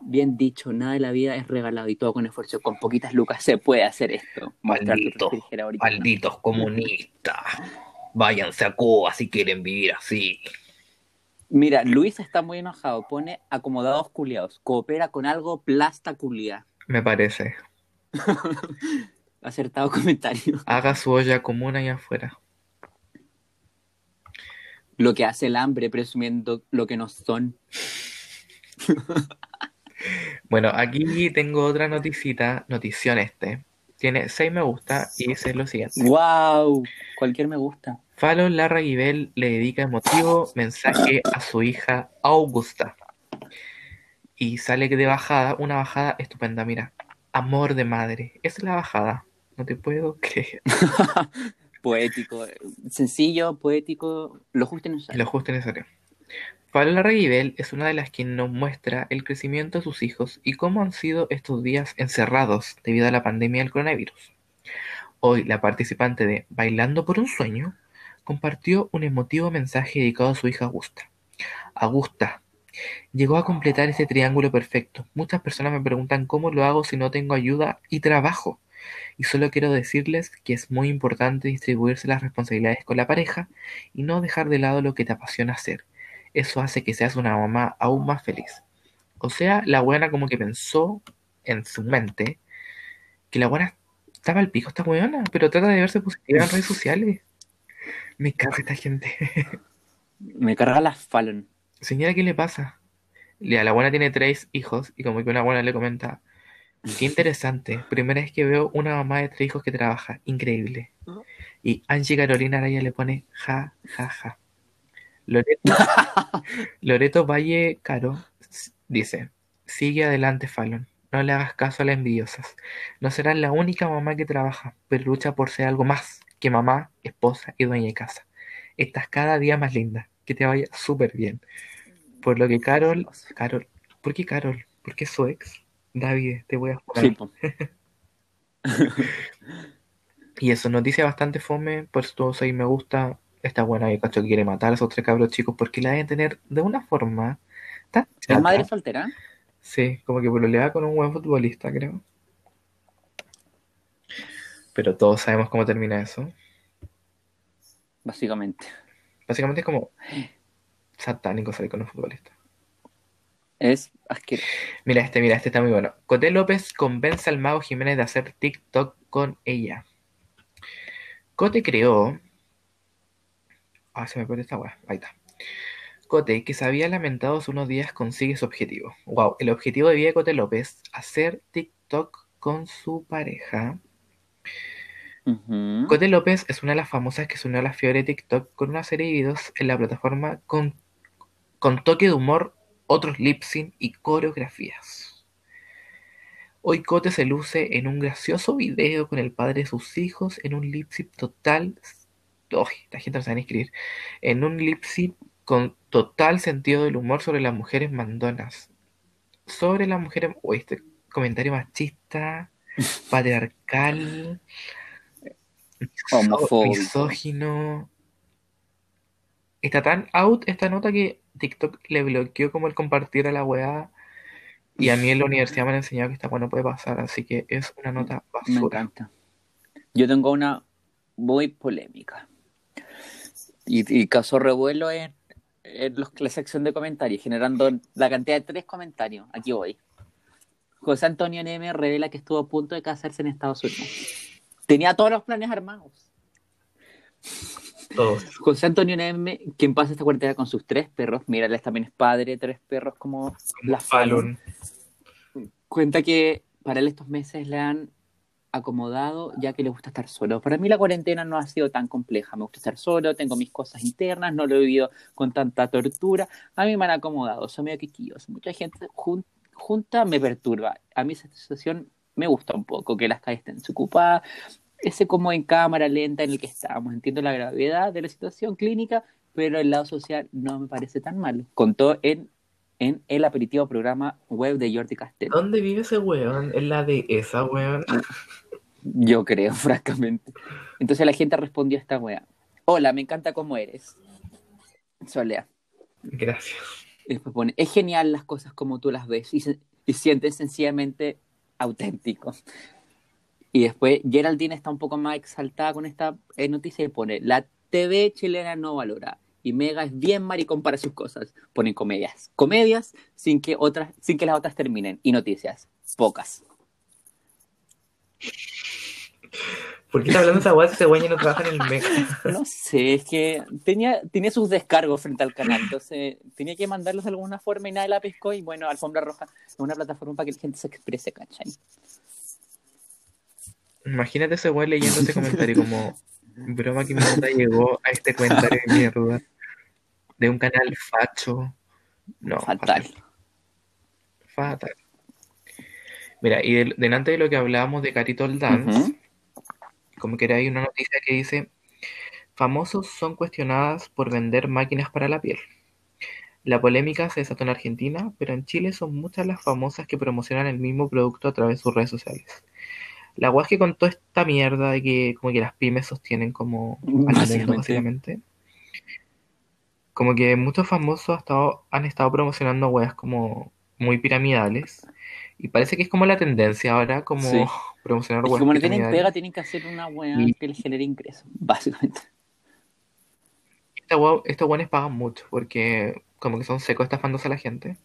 Bien dicho, nada de la vida es regalado y todo con esfuerzo. Con poquitas lucas se puede hacer esto. Mostrar tu Maldito, refrigerador y- Malditos comunistas. Váyanse a Cuba si quieren vivir así. Mira, Luis está muy enojado. Pone acomodados culiados. Coopera con algo, plasta culia. Me parece. Acertado comentario. Haga su olla común allá afuera. Lo que hace el hambre presumiendo lo que no son. Bueno, aquí tengo otra noticita, notición este. Tiene 6 me gusta y dice lo siguiente. ¡Wow! Cualquier me gusta. Fallon Larra Guibel le dedica emotivo mensaje a su hija Augusta. Y sale de bajada, una bajada estupenda, mira. Amor de madre. Esa es la bajada. No te puedo creer. Poético. Sencillo, poético, lo justo y necesario. Lo justo y necesario. Fallon Larra Guibel es una de las que nos muestra el crecimiento de sus hijos y cómo han sido estos días encerrados debido a la pandemia del coronavirus. Hoy, la participante de Bailando por un Sueño compartió un emotivo mensaje dedicado a su hija Augusta. Augusta, llegó a completar ese triángulo perfecto. Muchas personas me preguntan cómo lo hago si no tengo ayuda y trabajo. Y solo quiero decirles que es muy importante distribuirse las responsabilidades con la pareja y no dejar de lado lo que te apasiona hacer. Eso hace que seas una mamá aún más feliz. O sea, la buena como que pensó en su mente que la buena estaba al pico esta buena, pero trata de verse positiva en redes sociales. Me cago esta gente. Me carga las Fallon. Señora, ¿qué le pasa? La buena tiene tres hijos y como que una buena le comenta, qué interesante, primera vez que veo una mamá de tres hijos que trabaja, increíble. Y Angie Carolina Araya le pone ja, ja, ja. Loreto, Loreto Valle Caro dice, sigue adelante Fallon, no le hagas caso a las envidiosas. No serás la única mamá que trabaja, pero lucha por ser algo más que mamá, esposa y dueña de casa. Estás cada día más linda, que te vaya súper bien. Por lo que Carol, Carol, ¿por qué Carol? ¿Por qué su ex? David, te voy a Sí, jugar. po. Y eso, noticia bastante fome, por eso todos ahí me gusta. Está buena, y cacho que quiere matar a esos tres cabros chicos porque la deben tener de una forma tan ¿Es madre soltera? Sí, como que problema con un buen futbolista, creo. Pero todos sabemos cómo termina eso. Básicamente. Básicamente es como satánico salir con un futbolista. Es asqueroso. Mira este, mira, este está muy bueno. Coté López convence al mago Jiménez de hacer TikTok con ella. Cote creó. Ah, se me perdió esta weá. Ahí está. Cote, que se había lamentado hace unos días, consigue su objetivo. Wow, el objetivo de vida de Cote López, hacer TikTok con su pareja. Cote López es una de las famosas que se unió a la fiebre de TikTok con una serie de videos en la plataforma con, con toque de humor, otros lip sync y coreografías. Hoy Cote se luce en un gracioso video con el padre de sus hijos en un lip sync total. Uy, la gente no sabe escribir. En un lip sync con total sentido del humor sobre las mujeres mandonas. Sobre las mujeres. Este comentario machista, patriarcal, misógino. Está tan out esta nota que TikTok le bloqueó como el compartir a la weá. Y a mí en la universidad me han enseñado que esta weá no puede pasar, así que es una nota Me basura. encanta. Yo tengo una muy polémica. Y, y causó revuelo en, en los- la sección de comentarios, generando la cantidad de tres comentarios. Aquí voy. José Antonio Neme revela que estuvo a punto de casarse en Estados Unidos. Tenía todos los planes armados. Todos. José Antonio Neme, quien pasa esta cuarentena con sus tres perros, mira, él también es padre, tres perros como la Fallon. cuenta que para él estos meses le han acomodado ya que le gusta estar solo. Para mí la cuarentena no ha sido tan compleja. Me gusta estar solo, tengo mis cosas internas, no lo he vivido con tanta tortura. A mí me han acomodado, soy medio quisquilloso. Mucha gente jun- junta me perturba. A mí esa situación me gusta un poco, que las calles estén desocupadas. Ese como en cámara lenta en el que estamos. Entiendo la gravedad de la situación clínica, pero el lado social no me parece tan malo. Contó en, en el aperitivo programa web de Jordi Castell. ¿Dónde vive ese weón? ¿Es la de esa weón? Yo creo, francamente. Entonces la gente respondió a esta wea. Hola, me encanta cómo eres. Solea. Gracias. Y después pone, es genial las cosas como tú las ves y, se- y sientes sencillamente auténtico. Y después Geraldine está un poco más exaltada con esta noticia y pone, la TV chilena no valora. Y Mega es bien maricón para sus cosas. Ponen comedias. Comedias sin que, otras, sin que las otras terminen. Y noticias. Pocas. ¿Por qué está hablando esa weá si ese ya no trabaja en el MEC? No sé, es que tenía, tenía sus descargos frente al canal, entonces tenía que mandarlos de alguna forma y nadie la pescó y bueno, Alfombra Roja es una plataforma para que la gente se exprese, ¿cachai? Imagínate ese weón leyendo ese comentario como broma que mierda llegó a este comentario de mierda de un canal facho. No, Fatal. Fatal. Mira, y del- delante de lo que hablábamos de Caritol Dance, como que hay una noticia que dice, famosos son cuestionadas por vender máquinas para la piel. La polémica se desató en Argentina, pero en Chile son muchas las famosas que promocionan el mismo producto a través de sus redes sociales. La guay que con toda esta mierda de que como que las pymes sostienen como al mundo, Básicamente. Como que muchos famosos estado- han estado promocionando weas como muy piramidales. Y parece que es como la tendencia ahora, como Sí. promocionar weas como no tienen pega, tienen que hacer una weá Y- que les genere ingresos, básicamente. Esta wea- estos weones pagan mucho porque como que son secos estafándose a la gente.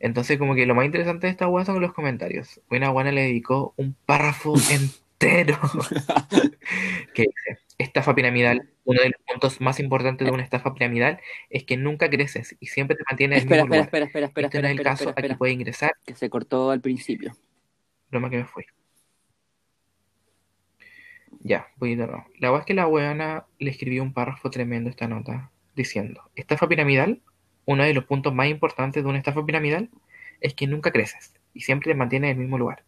Entonces como que lo más interesante de esta wea son los comentarios. Una buena le dedicó un párrafo entero que dice, estafa piramidal, uno de los puntos más importantes de una estafa piramidal es que nunca creces y siempre te mantienes en el mismo espera, lugar. espera, espera, espera, Este no espera, es el caso, espera, aquí puede ingresar, que se cortó al principio. broma que me fui. Ya, voy de nuevo. La verdad es que la weona le escribió un párrafo tremendo a esta nota, diciendo, estafa piramidal, uno de los puntos más importantes de una estafa piramidal es que nunca creces y siempre te mantienes en el mismo lugar.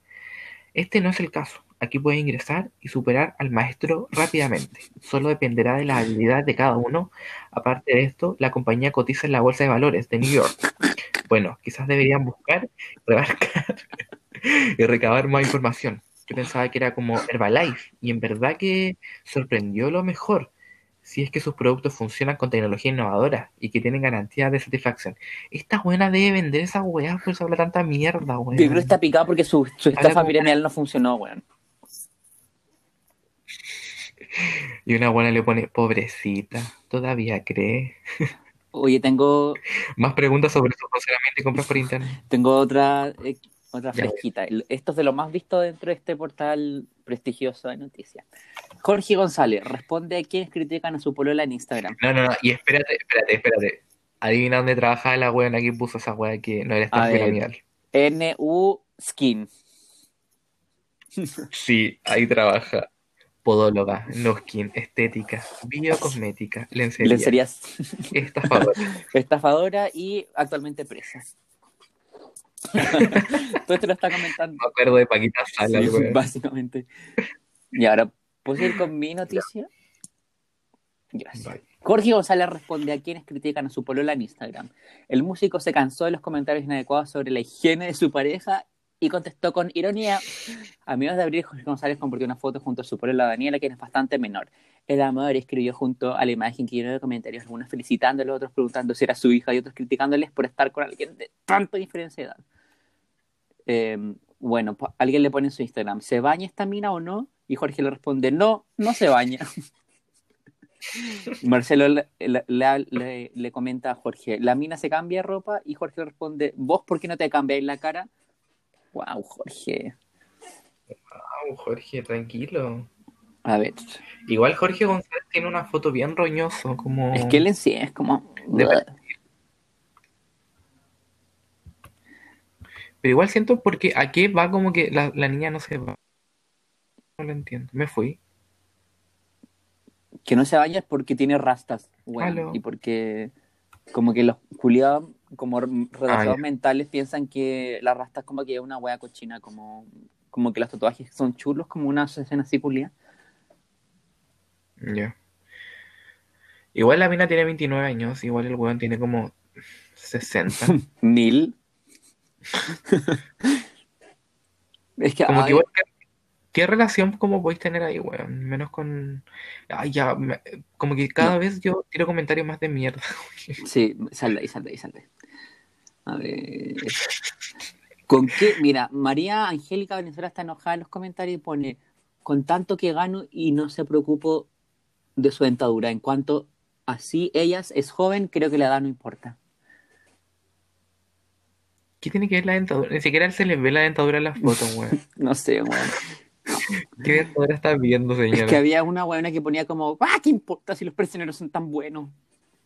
Este no es el caso. Aquí puedes ingresar y superar al maestro rápidamente. Solo dependerá de la habilidad de cada uno. Aparte de esto, la compañía cotiza en la bolsa de valores de New York. Bueno, quizás deberían buscar, rebarcar y recabar más información. Yo pensaba que era como Herbalife y en verdad que sorprendió lo mejor. Si es que sus productos funcionan con tecnología innovadora y que tienen garantía de satisfacción. Esta buena debe vender esa weá, por eso habla tanta mierda, Yo creo que weón. está picado porque su, su estafa piramidal no funcionó, weón. Y una buena le pone, pobrecita, todavía cree. Oye, tengo, Más preguntas sobre su funcionamiento y compras por internet. tengo otra eh, Otra fresquita. Esto es de lo más visto dentro de este portal prestigioso de noticias. Jorge González responde a quienes critican a su polola en Instagram. No, no, no. Y espérate, espérate, espérate. Adivina dónde trabajaba la weona que puso esa wea que no era esta. NU Skin. Sí, ahí trabaja. Podóloga, no skin, estética, biocosmética, lencería, Lencerías estafadora. estafadora y actualmente presa. Todo esto lo está comentando. Me acuerdo de Paquita Sala, Sí, básicamente. Y ahora, ¿puedo ir con mi noticia? Gracias. Bye. Jorge González responde a quienes critican a su polola en Instagram. El músico se cansó de los comentarios inadecuados sobre la higiene de su pareja y contestó con ironía. A de abril, Jorge González compartió una foto junto a su polola Daniela, quien es bastante menor. El amor escribió junto a la imagen que llenó de comentarios, algunos felicitándolo, otros preguntando si era su hija y otros criticándoles por estar con alguien de tanta diferencia de edad. Eh, bueno, alguien le pone en su Instagram, ¿se baña esta mina o no? Y Jorge le responde, no, no se baña. Marcelo le, le- le- le- comenta a Jorge, la mina se cambia ropa y Jorge responde, ¿vos por qué no te cambiáis la cara? Wow, Jorge. Au, Jorge, tranquilo. A ver, Igual Jorge González tiene una foto bien roñoso, como... es que él en sí es como... De. Pero igual siento porque a qué va como que la, la niña no se va. No lo entiendo. Me fui. Que no se baña es porque tiene rastas, bueno, y porque como que los culiados como Ah, ya. mentales piensan que las rastas como que es una wea cochina, como, como que los tatuajes son chulos, como una escena así culia. Ya. Igual la mina tiene 29 años, igual el weón tiene como 60. Mil. es que, Como ay, que igual, ¿qué, qué relación como podéis tener ahí, weón? Menos con... Ay, ya, me- como que cada vez yo tiro comentarios más de mierda. Sí, sal de ahí, sal de ahí, sal de ahí. A ver. ¿Con qué? Mira, María Angélica Venezuela está enojada en los comentarios y pone: Con tanto que gano y no se preocupo de su dentadura. En cuanto así ellas es joven, creo que la edad no importa. ¿Qué tiene que ver la dentadura? Ni siquiera se le ve la dentadura en las fotos, weón. No sé, weón. ¿Qué dentadura estás viendo, Es señora? que había una weona que ponía como: ¡Ah, qué importa si los prisioneros son tan buenos!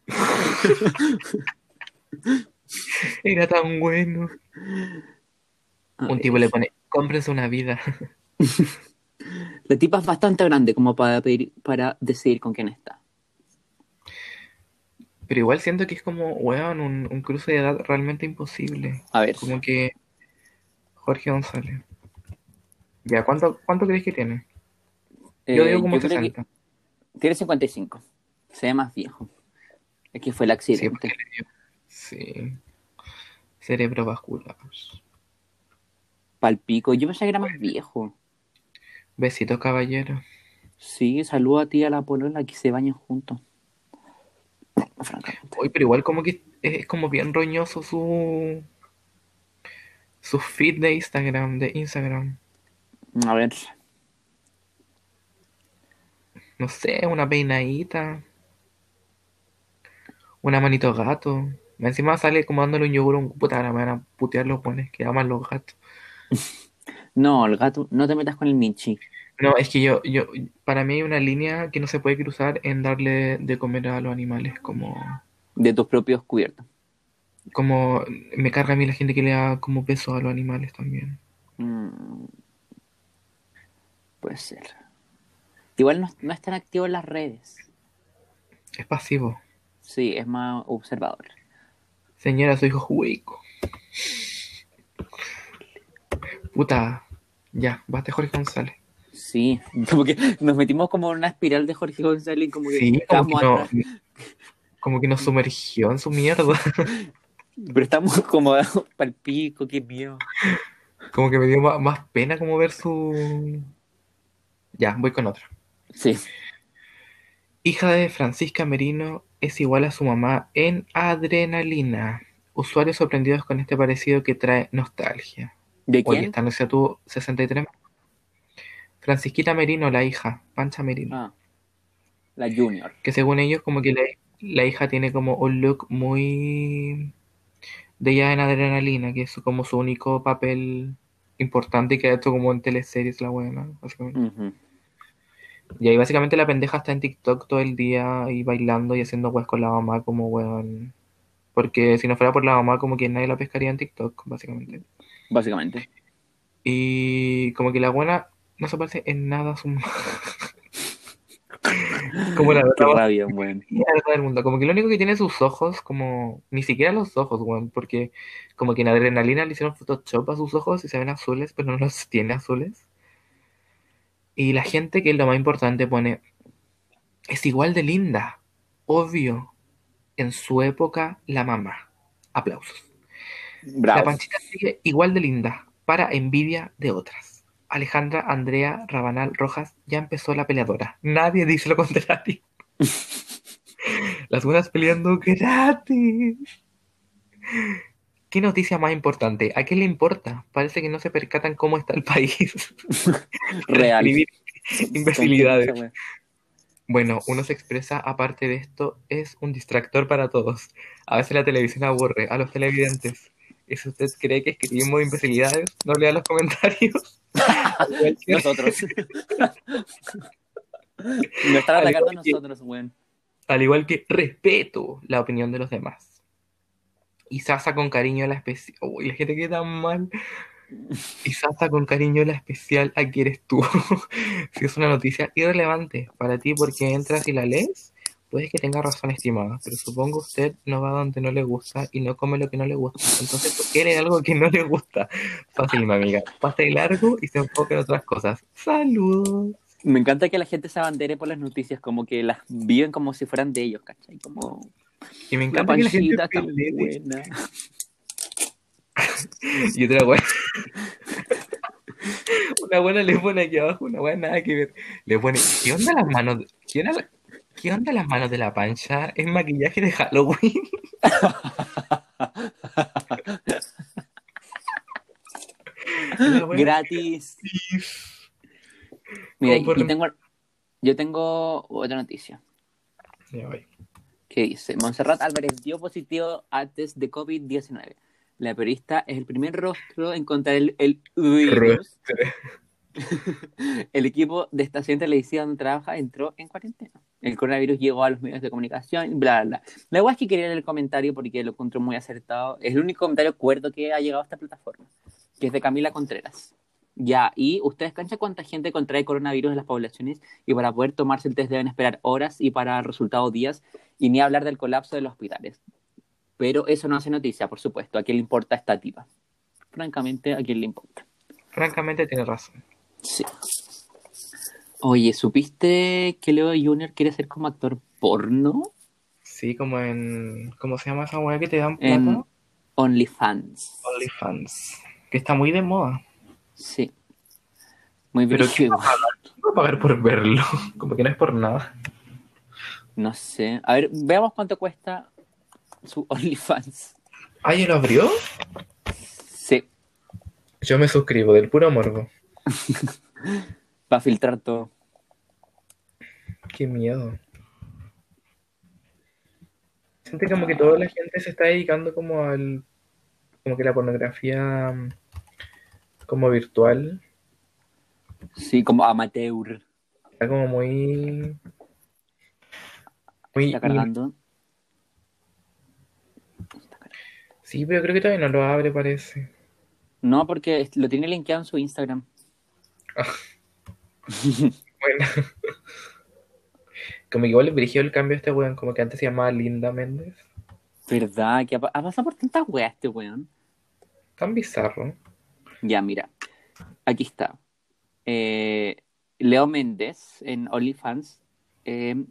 Era tan bueno. A Un tipo le pone, cómprense una vida. La tipa es bastante grande como para, pedir, para decidir con quién está. Pero igual siento que es como, weón, un, un cruce de edad realmente imposible. A ver. Como que Jorge González. Ya, ¿cuánto, cuánto crees que tiene? Yo Eh, digo como yo creo que 60. tiene 55. Se ve más viejo. Es que fue el accidente. Sí. Cerebrovascular. Palpico. Yo pensé que era más viejo. Besito, caballero. Sí, saludo a ti y a la polola que se bañan juntos. Francamente. Uy, pero igual como que es como bien roñoso su su feed de Instagram, de Instagram. A ver. No sé, una peinadita. Una manito gato. Encima sale como dándole un yogur a un puta, me van a putear los buenos que aman los gatos. No, el gato, no te metas con el Michi. No, es que yo, yo, para mí hay una línea que no se puede cruzar en darle de comer a los animales, como, De tus propios cubiertos. como me carga a mí la gente que le da como besos a los animales también. Mm, puede ser. Igual no, no es tan activo en las redes. Es pasivo. Sí, es más observador. Señora, su hijo es hueco. Puta, ya, basta Jorge González. Sí, como que nos metimos como en una espiral de Jorge González, como que Sí, como que, no, como que nos sumergió en su mierda. Pero estamos como para el pico, qué miedo. Como que me dio más, más pena como ver su... Ya, voy con otra. Sí. Hija de Francisca Merino es igual a su mamá en adrenalina. Usuarios sorprendidos con este parecido que trae nostalgia. ¿De Oye, quién? esta noticia tuvo 63. Francisquita Merino, la hija, Pancha Merino. Ah, la Junior. Que según ellos, como que la, la hija tiene como un look muy de ella en Adrenalina, que es como su único papel importante que ha hecho como en teleseries la buena, básicamente. Y ahí básicamente la pendeja está en TikTok todo el día y bailando y haciendo weas con la mamá como weón. Porque si no fuera por la mamá, como que nadie la pescaría en TikTok, básicamente. Básicamente. Y como que la buena no se parece en nada a su mamá. como la verdad del mundo. Como que lo único que tiene sus ojos, como ni siquiera los ojos, weón. Porque como que en Adrenalina le hicieron Photoshop a sus ojos y se ven azules, pero no los tiene azules. Y la gente, que es lo más importante, pone, es igual de linda, obvio, en su época la mamá. Aplausos. La. Panchita sigue igual de linda, para envidia de otras. Alejandra Andrea Rabanal Rojas ya empezó la peleadora. Nadie dice lo contrario. Las buenas peleando gratis. ¿Qué noticia más importante? ¿A qué le importa? Parece que no se percatan cómo está el país. Real. Imbecilidades. Bueno, uno se expresa aparte de esto, es un distractor para todos. A veces la televisión aburre a los televidentes. Y si usted cree que escribimos imbecilidades, no lea los comentarios. Nosotros. Nos están atacando a igual que- nosotros, weón. Al igual que respeto la opinión de los demás. Y Sasa con cariño la especial. Uy, la gente que tan mal. Y Sasa con cariño la especial a quién eres tú. si es una noticia irrelevante para ti porque entras y la lees, puede que tenga razón, estimada. Pero supongo usted no va donde no le gusta y no come lo que no le gusta. Entonces, ¿por qué algo que no le gusta? Fácil, mi amiga. Pase largo y se enfoque en otras cosas. Saludos. Me encanta que la gente se abandere por las noticias, como que las viven como si fueran de ellos, ¿cachai? Como Y me la encanta que la gente panchita tan pelea. buena. Y otra buena. Una buena le pone aquí abajo, una buena nada que ver. Le pone, ¿qué onda las manos? de- ¿Qué onda, qué onda las manos de la pancha? Es maquillaje de Halloween. La Gratis. Mira, Como por- y tengo, yo tengo otra noticia Ya voy. Que dice, Montserrat Álvarez dio positivo a test de COVID-19. La periodista es el primer rostro en contar el, el virus. El equipo de estación televisiva donde trabaja entró en cuarentena. El coronavirus llegó a los medios de comunicación, bla, bla, bla. La verdad es que quería leer el comentario porque lo encontré muy acertado. Es el único comentario cuerdo que ha llegado a esta plataforma, que es de Camila Contreras. Ya, y ustedes canchan cuánta gente contrae coronavirus en las poblaciones y para poder tomarse el test deben esperar horas y para el resultado días y ni hablar del colapso de los hospitales. Pero eso no hace noticia, por supuesto. ¿A quién le importa esta tipa? Francamente, ¿a quién le importa? Francamente tiene razón. Sí. Oye, ¿supiste que Leo Junior quiere ser como actor porno Sí, como en. ¿Cómo se llama esa weá que te dan plata? en OnlyFans? OnlyFans. Que está muy de moda. Sí. Muy Pero brígido. Voy a pagar por verlo. Como que no es por nada. No sé. A ver, veamos cuánto cuesta su OnlyFans. ¿Ah, ya lo abrió? Sí, Yo me suscribo del puro morbo. para filtrar todo. Qué miedo. Siente como que toda la gente se está dedicando como al. como que la pornografía. Como virtual. Sí, como amateur. Está como muy. Muy. Está cargando. Sí, pero creo que todavía no lo abre, parece. No, porque lo tiene linkeado en su Instagram. Bueno. Como que igual le dirigió el cambio a este weón, como que antes se llamaba Linda Méndez. ¿Verdad? Que ha, ha pasado por tantas weas este weón. Tan bizarro. Ya, mira. Aquí está. Eh, Leo Méndez en OnlyFans eh,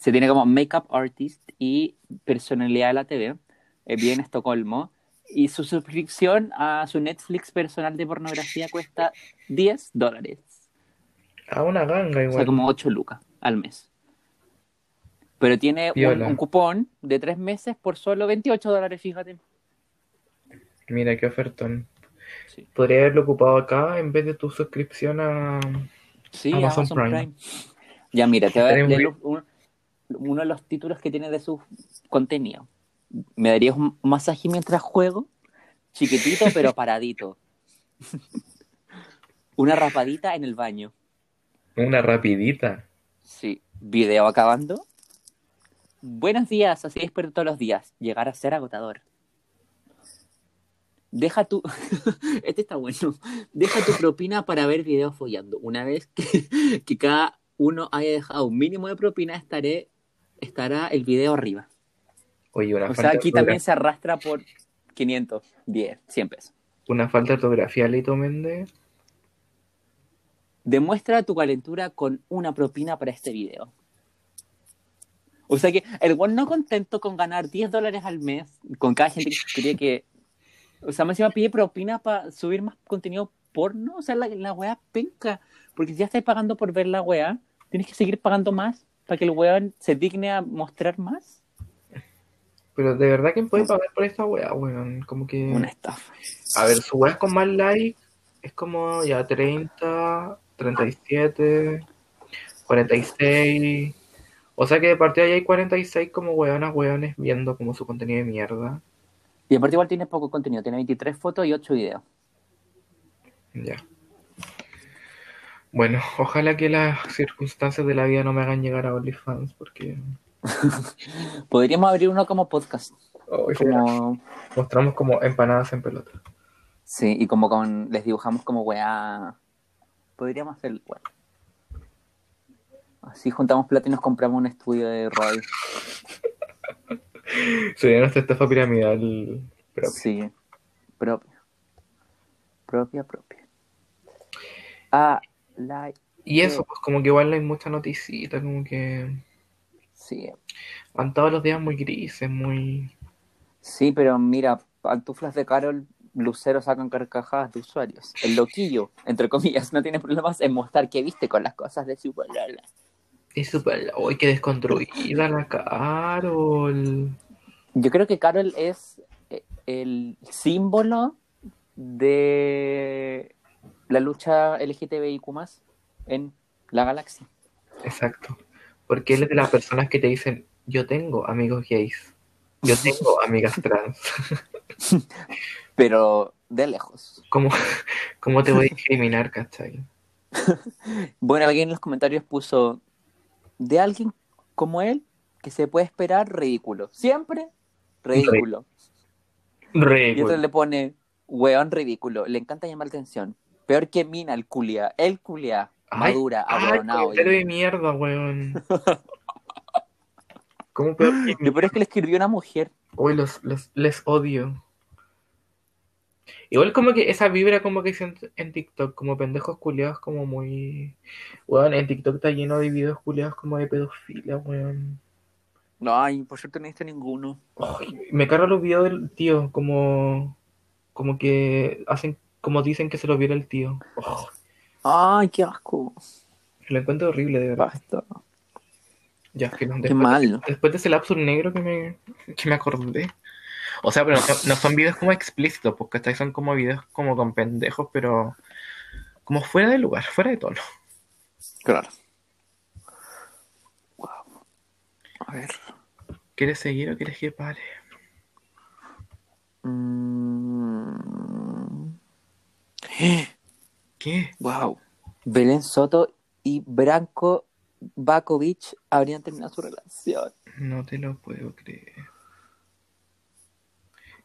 se tiene como makeup artist y personalidad de la TV. eh, vive en Estocolmo. Y su suscripción a su Netflix personal de pornografía cuesta 10 dólares. Ah, una ganga O sea, igual. como 8 lucas al mes. Pero tiene un, un cupón de 3 meses por solo 28 dólares, fíjate. Mira qué ofertón. Sí. Podría haberlo ocupado acá en vez de tu suscripción a. Sí, Amazon Amazon, Prime. Prime. Ya, mira, te voy a leer un- uno de los títulos que tiene de su contenido. ¿Me darías un masaje mientras juego? Chiquitito pero paradito. Una rapadita en el baño. Una rapidita. Sí. Video acabando. Buenos días, así espero todos los días. Llegar a ser agotador. Deja tu. este está bueno. Deja tu propina para ver videos follando. Una vez que, que cada uno haya dejado un mínimo de propina, estaré, estará el video arriba. Oye, una O falta sea, aquí ortografía- también se arrastra por 500, 10, 100 pesos. Una falta de ortografía, Leito Méndez. Demuestra tu calentura con una propina para este video. O sea que el one no contento con ganar 10 dólares al mes, con cada gente que cree que. O sea, me encima pide propina para subir más contenido porno. O sea, la, la weá penca. Porque si ya estás pagando por ver la weá, tienes que seguir pagando más para que el weón se digne a mostrar más. Pero de verdad, ¿quién puede pagar por esta weá, weón? Como que. Una estafa. A ver, su weá con más like es como ya 30, 37, 46. O sea que de partida ya hay 46 como weonas, weones viendo como su contenido de mierda. Y aparte igual tiene poco contenido, tiene 23 fotos y 8 videos. Ya. Bueno, ojalá que las circunstancias de la vida no me hagan llegar a OnlyFans porque Podríamos abrir uno como podcast. hoy Como, mostramos como empanadas en pelota. sí, y como con, les dibujamos como weá. Podríamos hacer, bueno. Así juntamos plata y nos compramos un estudio de radio. Sería nuestra estafa piramidal propia. Sí, propia. Propia, propia. Ah, la... Y eso, pues como que igual hay mucha noticita, como que Sí, han todos los días muy grises, muy... sí, pero mira, pantuflas de Carol, Lucero sacan carcajadas de usuarios. El loquillo, entre comillas, no tiene problemas en mostrar que viste con las cosas de su. Es súper... ¡Uy, qué desconstruida la Carol! Yo creo que Carol es eh, el símbolo de la lucha LGTBIQ en la galaxia. Exacto. Porque él es de las personas que te dicen, yo tengo amigos gays, yo tengo amigas trans. Pero de lejos. ¿Cómo, cómo te voy a discriminar, cachai? Bueno, alguien en los comentarios puso de alguien como él que se puede esperar ridículo. Siempre ridículo. Y otro le pone weón ridículo. Le encanta llamar la atención. Peor que Mina, el culia. El culia. Ay, Madura, abonado. comentario de mierda, weón. ¿Cómo peor que Lo peor es que le escribió una mujer. Hoy los, los, les odio. Igual como que esa vibra como que siento en TikTok, como pendejos culiados como muy... Weón, en TikTok está lleno de videos culiados como de pedofilia, weón. No, ay, por suerte no he visto ninguno. Ay, me cargan los videos del tío, como... Como que hacen... Como dicen que se los viera el tío. Oh, Ay, qué asco. lo encuentro horrible, de verdad. Basta. Ya, que no, Qué después, mal. después de ese lapso negro que me, que me acordé. O sea, pero no, no son videos como explícitos, porque estos son como videos como con pendejos, pero como fuera de lugar, fuera de tono. Claro. Wow. A ver. ¿Quieres seguir o quieres que pare? Mm. ¿Qué? Wow. Belén Soto y Branko Bakovic habrían terminado su relación. No te lo puedo creer.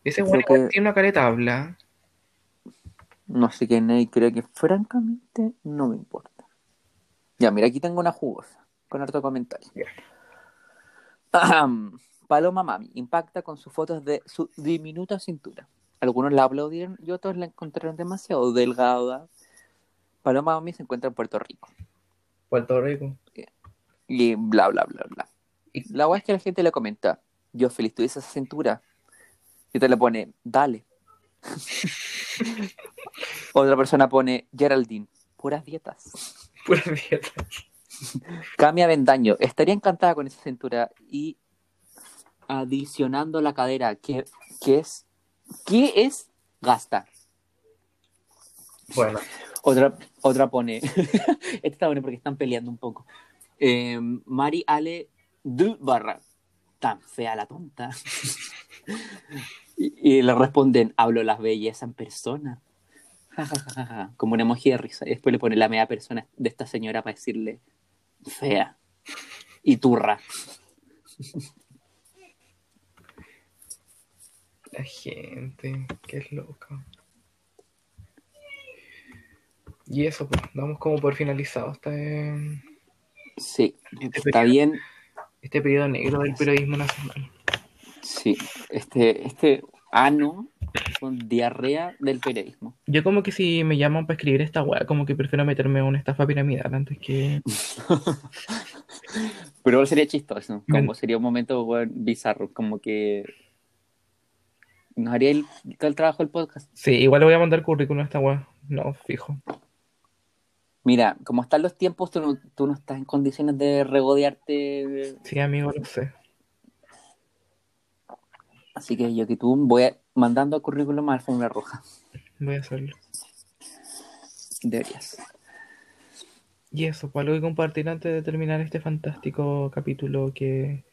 Ese güey que- tiene una careta habla. No sé quién es y creo que francamente no me importa. Ya, mira, aquí tengo una jugosa con harto comentario. Ya. Ahem. Paloma Mami impacta con sus fotos de su diminuta cintura. Algunos la aplaudieron y otros la encontraron demasiado delgada. Paloma Mami se encuentra en Puerto Rico. Puerto Rico. Y bla, bla, bla, bla. Y la weá es que la gente le comenta, yo feliz tuviese esa cintura. Y te le pone, dale. Otra persona pone, Geraldine, puras dietas. Pura dieta. Cami Avendaño, estaría encantada con esa cintura y adicionando la cadera, que, que es, ¿qué es gastar? Bueno, Otra, otra pone, esta está buena porque están peleando un poco. Eh, Mari Ale du barra, tan fea la tonta. Y, y le responden, hablo las bellezas en persona. Ja, ja, ja, ja, ja. Como un emoji de risa. Y después le pone la media persona de esta señora para decirle fea y turra. La gente, qué es loca. Y eso, pues, damos como por finalizado este, Sí, está bien. este periodo negro del periodismo nacional. Sí, este, este ano con diarrea del periodismo. Yo como que si me llaman para escribir esta weá, como que prefiero meterme en una estafa piramidal antes que... Pero igual sería chistoso, como sería un momento weón, bizarro, como que nos haría el, el trabajo del podcast. Sí, igual le voy a mandar currículum a esta weá. No, fijo. Mira, como están los tiempos, tú no, tú no estás en condiciones de regodearte, Sí, amigo, lo sé. Así que yo que tú voy a- mandando currículum a Alfombra Roja. Voy a hacerlo. Deberías. Y eso, pues algo que compartir antes de terminar este fantástico capítulo que...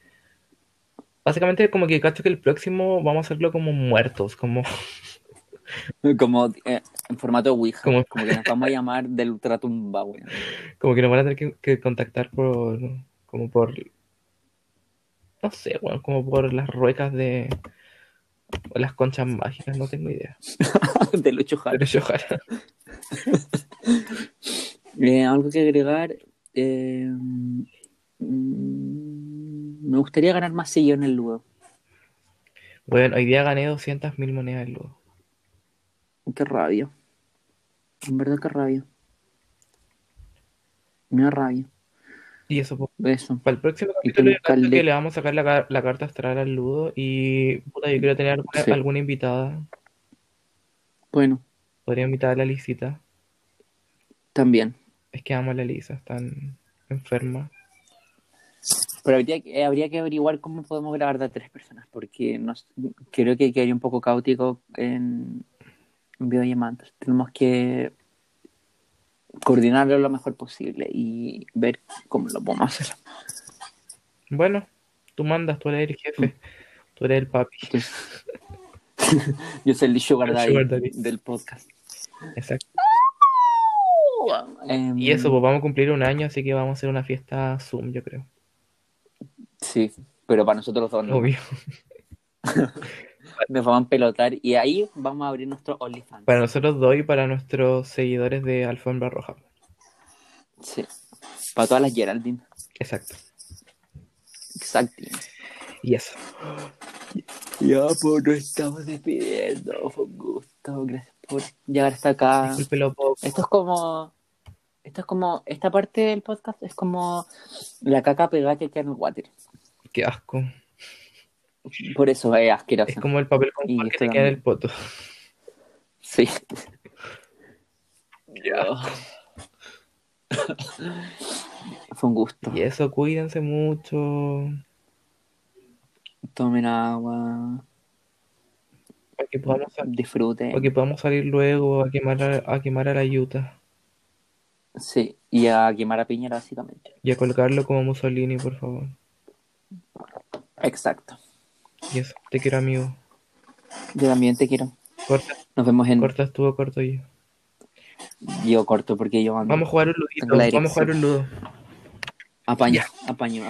Básicamente como que cacho que el próximo vamos a hacerlo como muertos, como... Como eh, en formato Ouija, Como- como que nos vamos a llamar del ultratumba, weón. Como que nos van a tener que, que contactar por... como por... No sé, bueno, como por las ruecas de... o las conchas mágicas, no tengo idea. de Lucho Jara. Pero yo ojalá. Eh, algo que agregar. eh, mm, me gustaría ganar más sillones en el Ludo. Bueno, hoy día gané 200.000 monedas de luz. Qué rabia. En verdad, qué rabia. Me da rabia. Y eso, pues, Eso. para el próximo capítulo yo creo que le vamos a sacar la, la carta astral al Ludo y puta, yo quiero tener alguna, Sí. alguna invitada. Bueno, Podría invitar a la Lisita. también. Es que amo a la Lisa, están enferma. Pero habría, que- eh, habría que averiguar cómo podemos grabar de a tres personas, porque nos, creo que quedaría un poco caótico en, en videollamadas. Tenemos que coordinarlo lo mejor posible y ver cómo lo podemos hacer. Bueno, tú mandas, tú eres el jefe, tú eres el papi. Yo soy el sugar El daddy, sugar daddy. del podcast. Exacto. Em, Y eso, pues vamos a cumplir un año, así que vamos a hacer una fiesta Zoom, yo creo. Sí, pero para nosotros dos no. Obvio. Nos vamos a pelotar y ahí vamos a abrir nuestro OnlyFans. Para nosotros dos y para nuestros seguidores de Alfombra Roja. Sí. Para todas las Geraldine. Exacto. Exacto. Y eso. Ya, pues nos estamos despidiendo. Fue un gusto. Gracias por llegar hasta acá. Poco. Esto es como. Esto es como. Esta parte del podcast es como la caca pegada que queda en el water. Qué asco. Por eso es asqueroso. Es como el papel con que te queda en también. el poto. Sí. Ya. Fue un gusto. Y eso, cuídense mucho. Tomen agua. Para que podamos, Disfruten. para que podamos salir luego a quemar a, a quemar a la Yuta. Sí. Y a quemar a Piñera, básicamente. Y a colgarlo como Mussolini, por favor. Exacto. Y eso, te quiero amigo. Yo también te quiero. Corta, Nos vemos en. cortas tú o corto yo. Yo corto porque yo ando. Vamos a jugar un ludito. Vamos a jugar un ludo. Apaño, apaño,